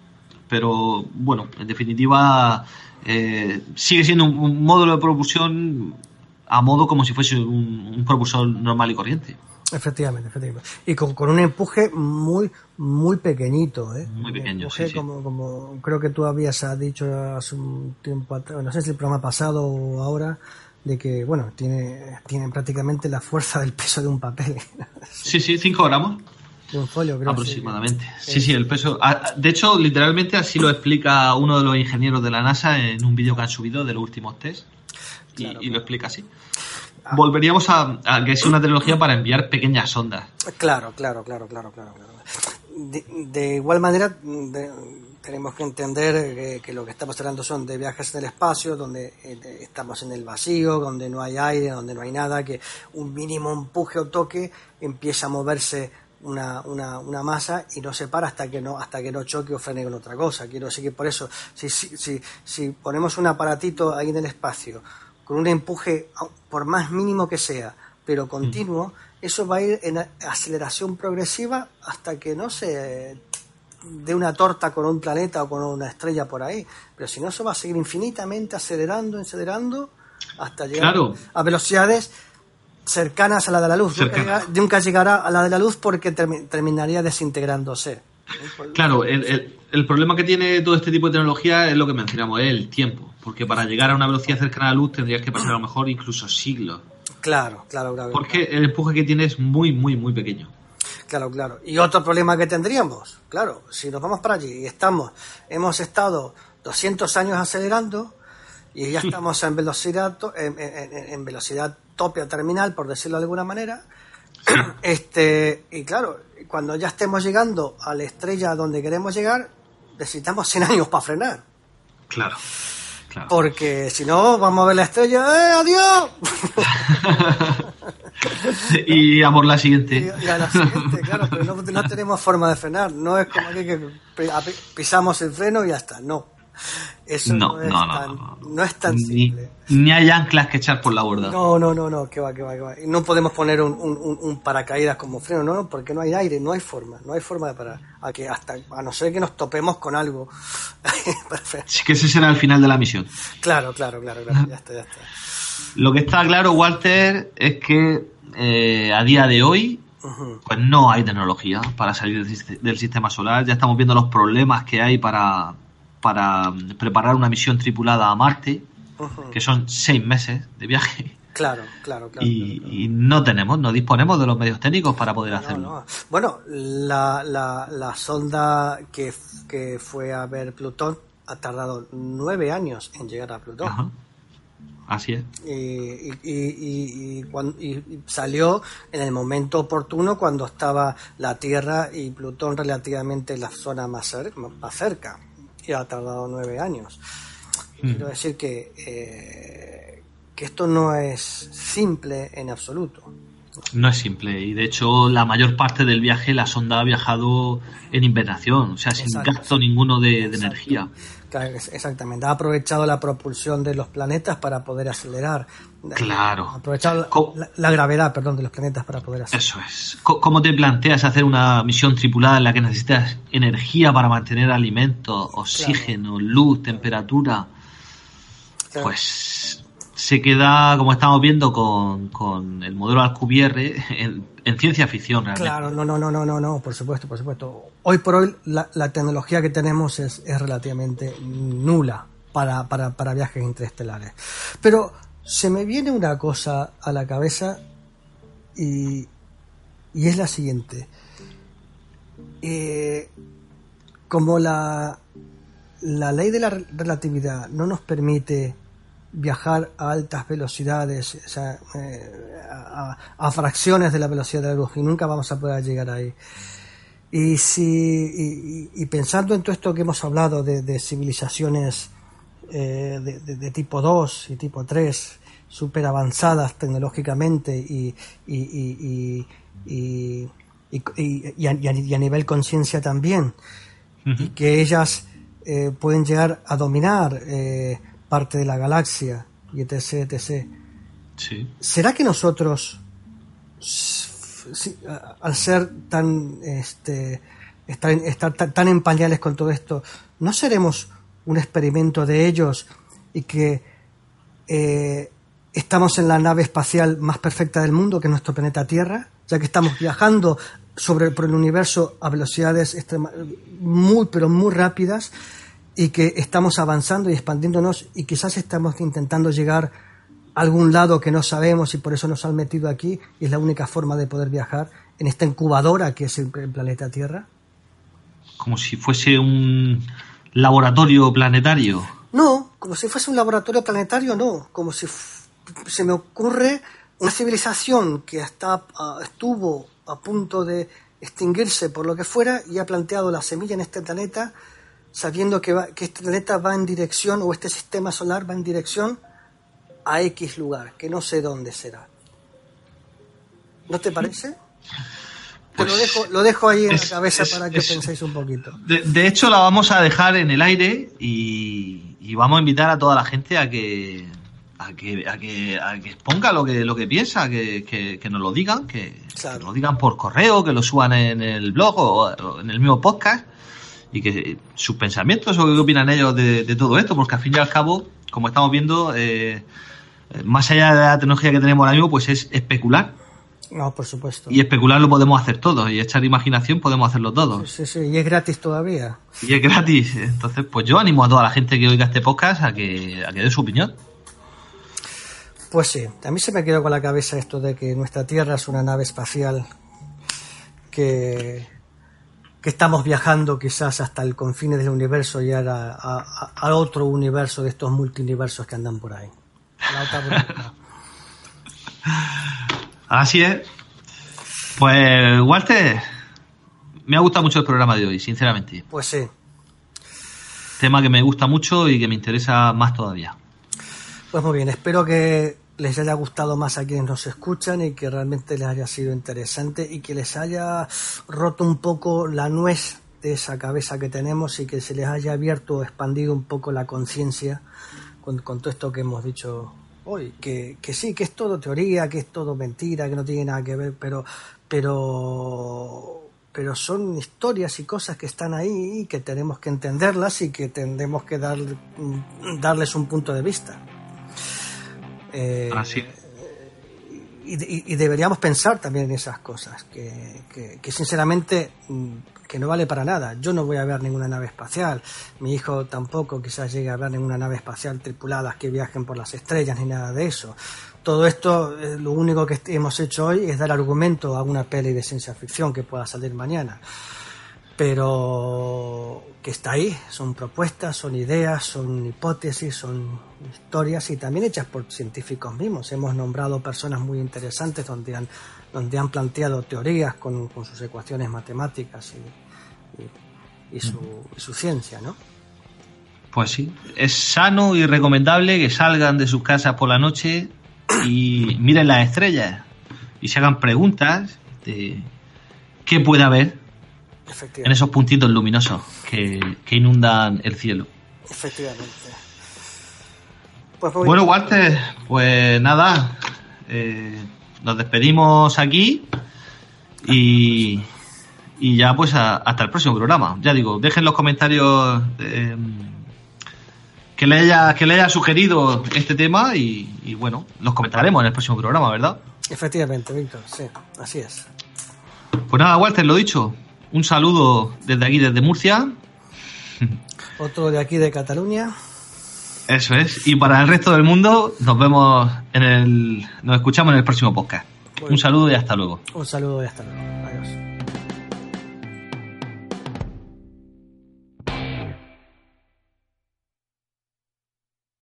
pero bueno, en definitiva eh, sigue siendo un, módulo de propulsión a modo como si fuese un, propulsor normal y corriente. Efectivamente, efectivamente. Y con, un empuje muy, muy pequeñito, ¿eh? Muy pequeño, sí, Como, como creo que tú habías dicho hace un tiempo atrás, no sé si el programa pasado o ahora, de que, bueno, tiene, tiene prácticamente la fuerza del peso de un papel. Sí, sí, 5 gramos. De un folio, creo. Aproximadamente. Sí, sí, el peso. Ah, de hecho, literalmente así lo explica uno de los ingenieros de la NASA en un vídeo que han subido de los últimos test. y, lo explica así. Ah. Volveríamos a, que es una tecnología para enviar pequeñas ondas. Claro, claro, claro, claro, claro. De, de igual manera, de, tenemos que entender que, lo que estamos hablando son de viajes en el espacio, donde eh, estamos en el vacío, donde no hay aire, donde no hay nada, que un mínimo empuje o toque empieza a moverse una, una, una, masa y no se para hasta que no hasta que no choque o frene con otra cosa. Quiero decir que por eso, si, si, si, si ponemos un aparatito ahí en el espacio con un empuje, por más mínimo que sea, pero continuo, eso va a ir en aceleración progresiva hasta que no se de una torta con un planeta o con una estrella por ahí. Pero si no, eso va a seguir infinitamente acelerando, acelerando, hasta llegar a velocidades cercanas a la de la luz. Nunca, llegará a la de la luz porque terminaría desintegrándose. Claro, el, el, problema que tiene todo este tipo de tecnología es lo que mencionamos, es el tiempo. Porque para llegar a una velocidad cercana a la luz tendrías que pasar a lo mejor incluso siglos. Claro, claro, claro. Porque el empuje que tiene es muy, muy, muy pequeño. Claro, claro. Y otro problema que tendríamos, claro, si nos vamos para allí y estamos, hemos estado 200 años acelerando y ya estamos en velocidad, en, en, velocidad tope o terminal, por decirlo de alguna manera, este, y claro, cuando ya estemos llegando a la estrella donde queremos llegar, necesitamos 100 años para frenar. Claro. Porque si no, vamos a ver la estrella, ¡eh, adiós! y a por la siguiente. Y, a la siguiente, claro, pero no, tenemos forma de frenar. No es como que pisamos el freno y ya está. No. Eso no, es, tan, no, es tan simple. Ni hay anclas que echar por la borda. No, no, no, no, que va, que va, que va. No podemos poner un, un, paracaídas como freno, no, no, porque no hay aire, no hay forma, no hay forma de parar. A, que hasta, a no ser que nos topemos con algo. sí que ese será el final de la misión. Claro, claro, claro, claro, ya está, ya está. Lo que está claro, Walter, es que eh, a día de hoy pues no hay tecnología para salir del, sistema solar. Ya estamos viendo los problemas que hay para, para preparar una misión tripulada a Marte, que son seis meses de viaje. Claro, claro, claro. Y, no tenemos, no disponemos de los medios técnicos para poder hacerlo. Bueno, la, la, la sonda que, que, fue a ver Plutón ha tardado nueve años en llegar a Plutón. Así es. Y, y, y, salió en el momento oportuno cuando estaba la Tierra y Plutón relativamente en la zona más, más cerca y ha tardado nueve años. Hmm. Quiero decir que, eh, que esto no es simple en absoluto. No es simple y de hecho la mayor parte del viaje la sonda ha viajado en invernación, o sea, sin gasto ninguno de, energía. Exactamente, ha aprovechado la propulsión de los planetas para poder acelerar. Claro. Ha aprovechado la, gravedad, perdón, de los planetas para poder acelerar. Eso es. ¿Cómo te planteas hacer una misión tripulada en la que necesitas energía para mantener alimentos, oxígeno, luz, temperatura? Pues se queda, como estamos viendo con, con el modelo Alcubierre, en, ciencia ficción. Claro, no, no, no, no, no, no, por supuesto, por supuesto. Hoy por hoy la, la tecnología que tenemos es, es relativamente nula para, para, para, viajes interestelares. Pero se me viene una cosa a la cabeza y, y es la siguiente. Eh, como la, la ley de la relatividad no nos permite viajar a altas velocidades, o sea, eh, a, fracciones de la velocidad de la luz y nunca vamos a poder llegar ahí. Y, si, y, pensando en todo esto que hemos hablado de, civilizaciones eh, de, tipo 2 y tipo 3, súper avanzadas tecnológicamente y, y, y, a, nivel conciencia también, y que ellas eh, pueden llegar a dominar parte de la galaxia y etc. etc. ¿Será que nosotros, al ser tan, este, estar, tan en pañales con todo esto, no seremos un experimento de ellos y que eh, estamos en la nave espacial más perfecta del mundo, que es nuestro planeta Tierra, ya que estamos viajando sobre por el universo a velocidades muy pero muy rápidas y que estamos avanzando y expandiéndonos y quizás estamos intentando llegar a algún lado que no sabemos y por eso nos han metido aquí y es la única forma de poder viajar en esta incubadora que es el, planeta Tierra? Como si fuese un laboratorio planetario. No, como si fuese un laboratorio planetario, no. Como si se me ocurre una civilización que ah, estuvo a punto de extinguirse por lo que fuera y ha planteado la semilla en este planeta sabiendo que, que este planeta va en dirección, o este sistema solar va en dirección a X lugar, que no sé dónde será. ¿No te parece? lo pues dejo, lo dejo ahí en la cabeza para que penséis un poquito. De, hecho, la vamos a dejar en el aire y, vamos a invitar a toda la gente a que a que, a que, a que exponga lo que, lo que piensa, que, que, nos lo digan, que, nos lo digan por correo, que lo suban en el blog o en el mismo podcast y que sus pensamientos o qué opinan ellos de, todo esto, porque al fin y al cabo, como estamos viendo, eh, más allá de la tecnología que tenemos ahora mismo, pues es especular. No, por supuesto. Y especular lo podemos hacer todos, y echar imaginación podemos hacerlo todos. Sí, sí, y es gratis todavía. Y es gratis. Entonces, pues yo animo a toda la gente que oiga este podcast a que, a que dé su opinión. Pues sí, a mí se me quedó con la cabeza esto de que nuestra Tierra es una nave espacial que, que estamos viajando quizás hasta el confines del universo y ahora a, a, otro universo de estos multiversos que andan por ahí. La otra Así es. Pues, Walter, me ha gustado mucho el programa de hoy, sinceramente. Pues sí. Tema que me gusta mucho y que me interesa más todavía. Pues muy bien, espero que les haya gustado más a quienes nos escuchan y que realmente les haya sido interesante y que les haya roto un poco la nuez de esa cabeza que tenemos y que se les haya abierto o expandido un poco la conciencia con, con todo esto que hemos dicho hoy, que, que, sí, que es todo teoría, que es todo mentira, que no tiene nada que ver, pero, pero, pero son historias y cosas que están ahí y que tenemos que entenderlas y que tendremos que dar, darles un punto de vista. Eh, Así. Y, y, y, deberíamos pensar también en esas cosas, que, que, que sinceramente que no vale para nada. Yo no voy a ver ninguna nave espacial, mi hijo tampoco quizás llegue a ver ninguna nave espacial tripulada que viajen por las estrellas ni nada de eso. Todo esto, eh, lo único que hemos hecho hoy es dar argumento a una peli de ciencia ficción que pueda salir mañana. Pero que está ahí, son propuestas, son ideas, son hipótesis, son historias y también hechas por científicos mismos. Hemos nombrado personas muy interesantes donde han donde han planteado teorías con, con sus ecuaciones matemáticas y, y, y, su, y, su, ciencia, ¿no? Pues sí, es sano y recomendable que salgan de sus casas por la noche y miren las estrellas y se hagan preguntas de qué puede haber en esos puntitos luminosos que, que inundan el cielo. Efectivamente. Pues bueno, Walter, pues nada, eh, nos despedimos aquí y, y ya pues a, hasta el próximo programa. Ya digo, dejen los comentarios eh, que, le haya, que le haya sugerido este tema y, y, bueno, los comentaremos en el próximo programa, ¿verdad? Efectivamente, Víctor, sí, así es. Pues nada, Walter, lo dicho. Un saludo desde aquí, desde Murcia. Otro de aquí de Cataluña. Eso es. Y para el resto del mundo, nos vemos en el. Nos escuchamos en el próximo podcast. Un saludo y hasta luego. Un saludo y hasta luego. Adiós.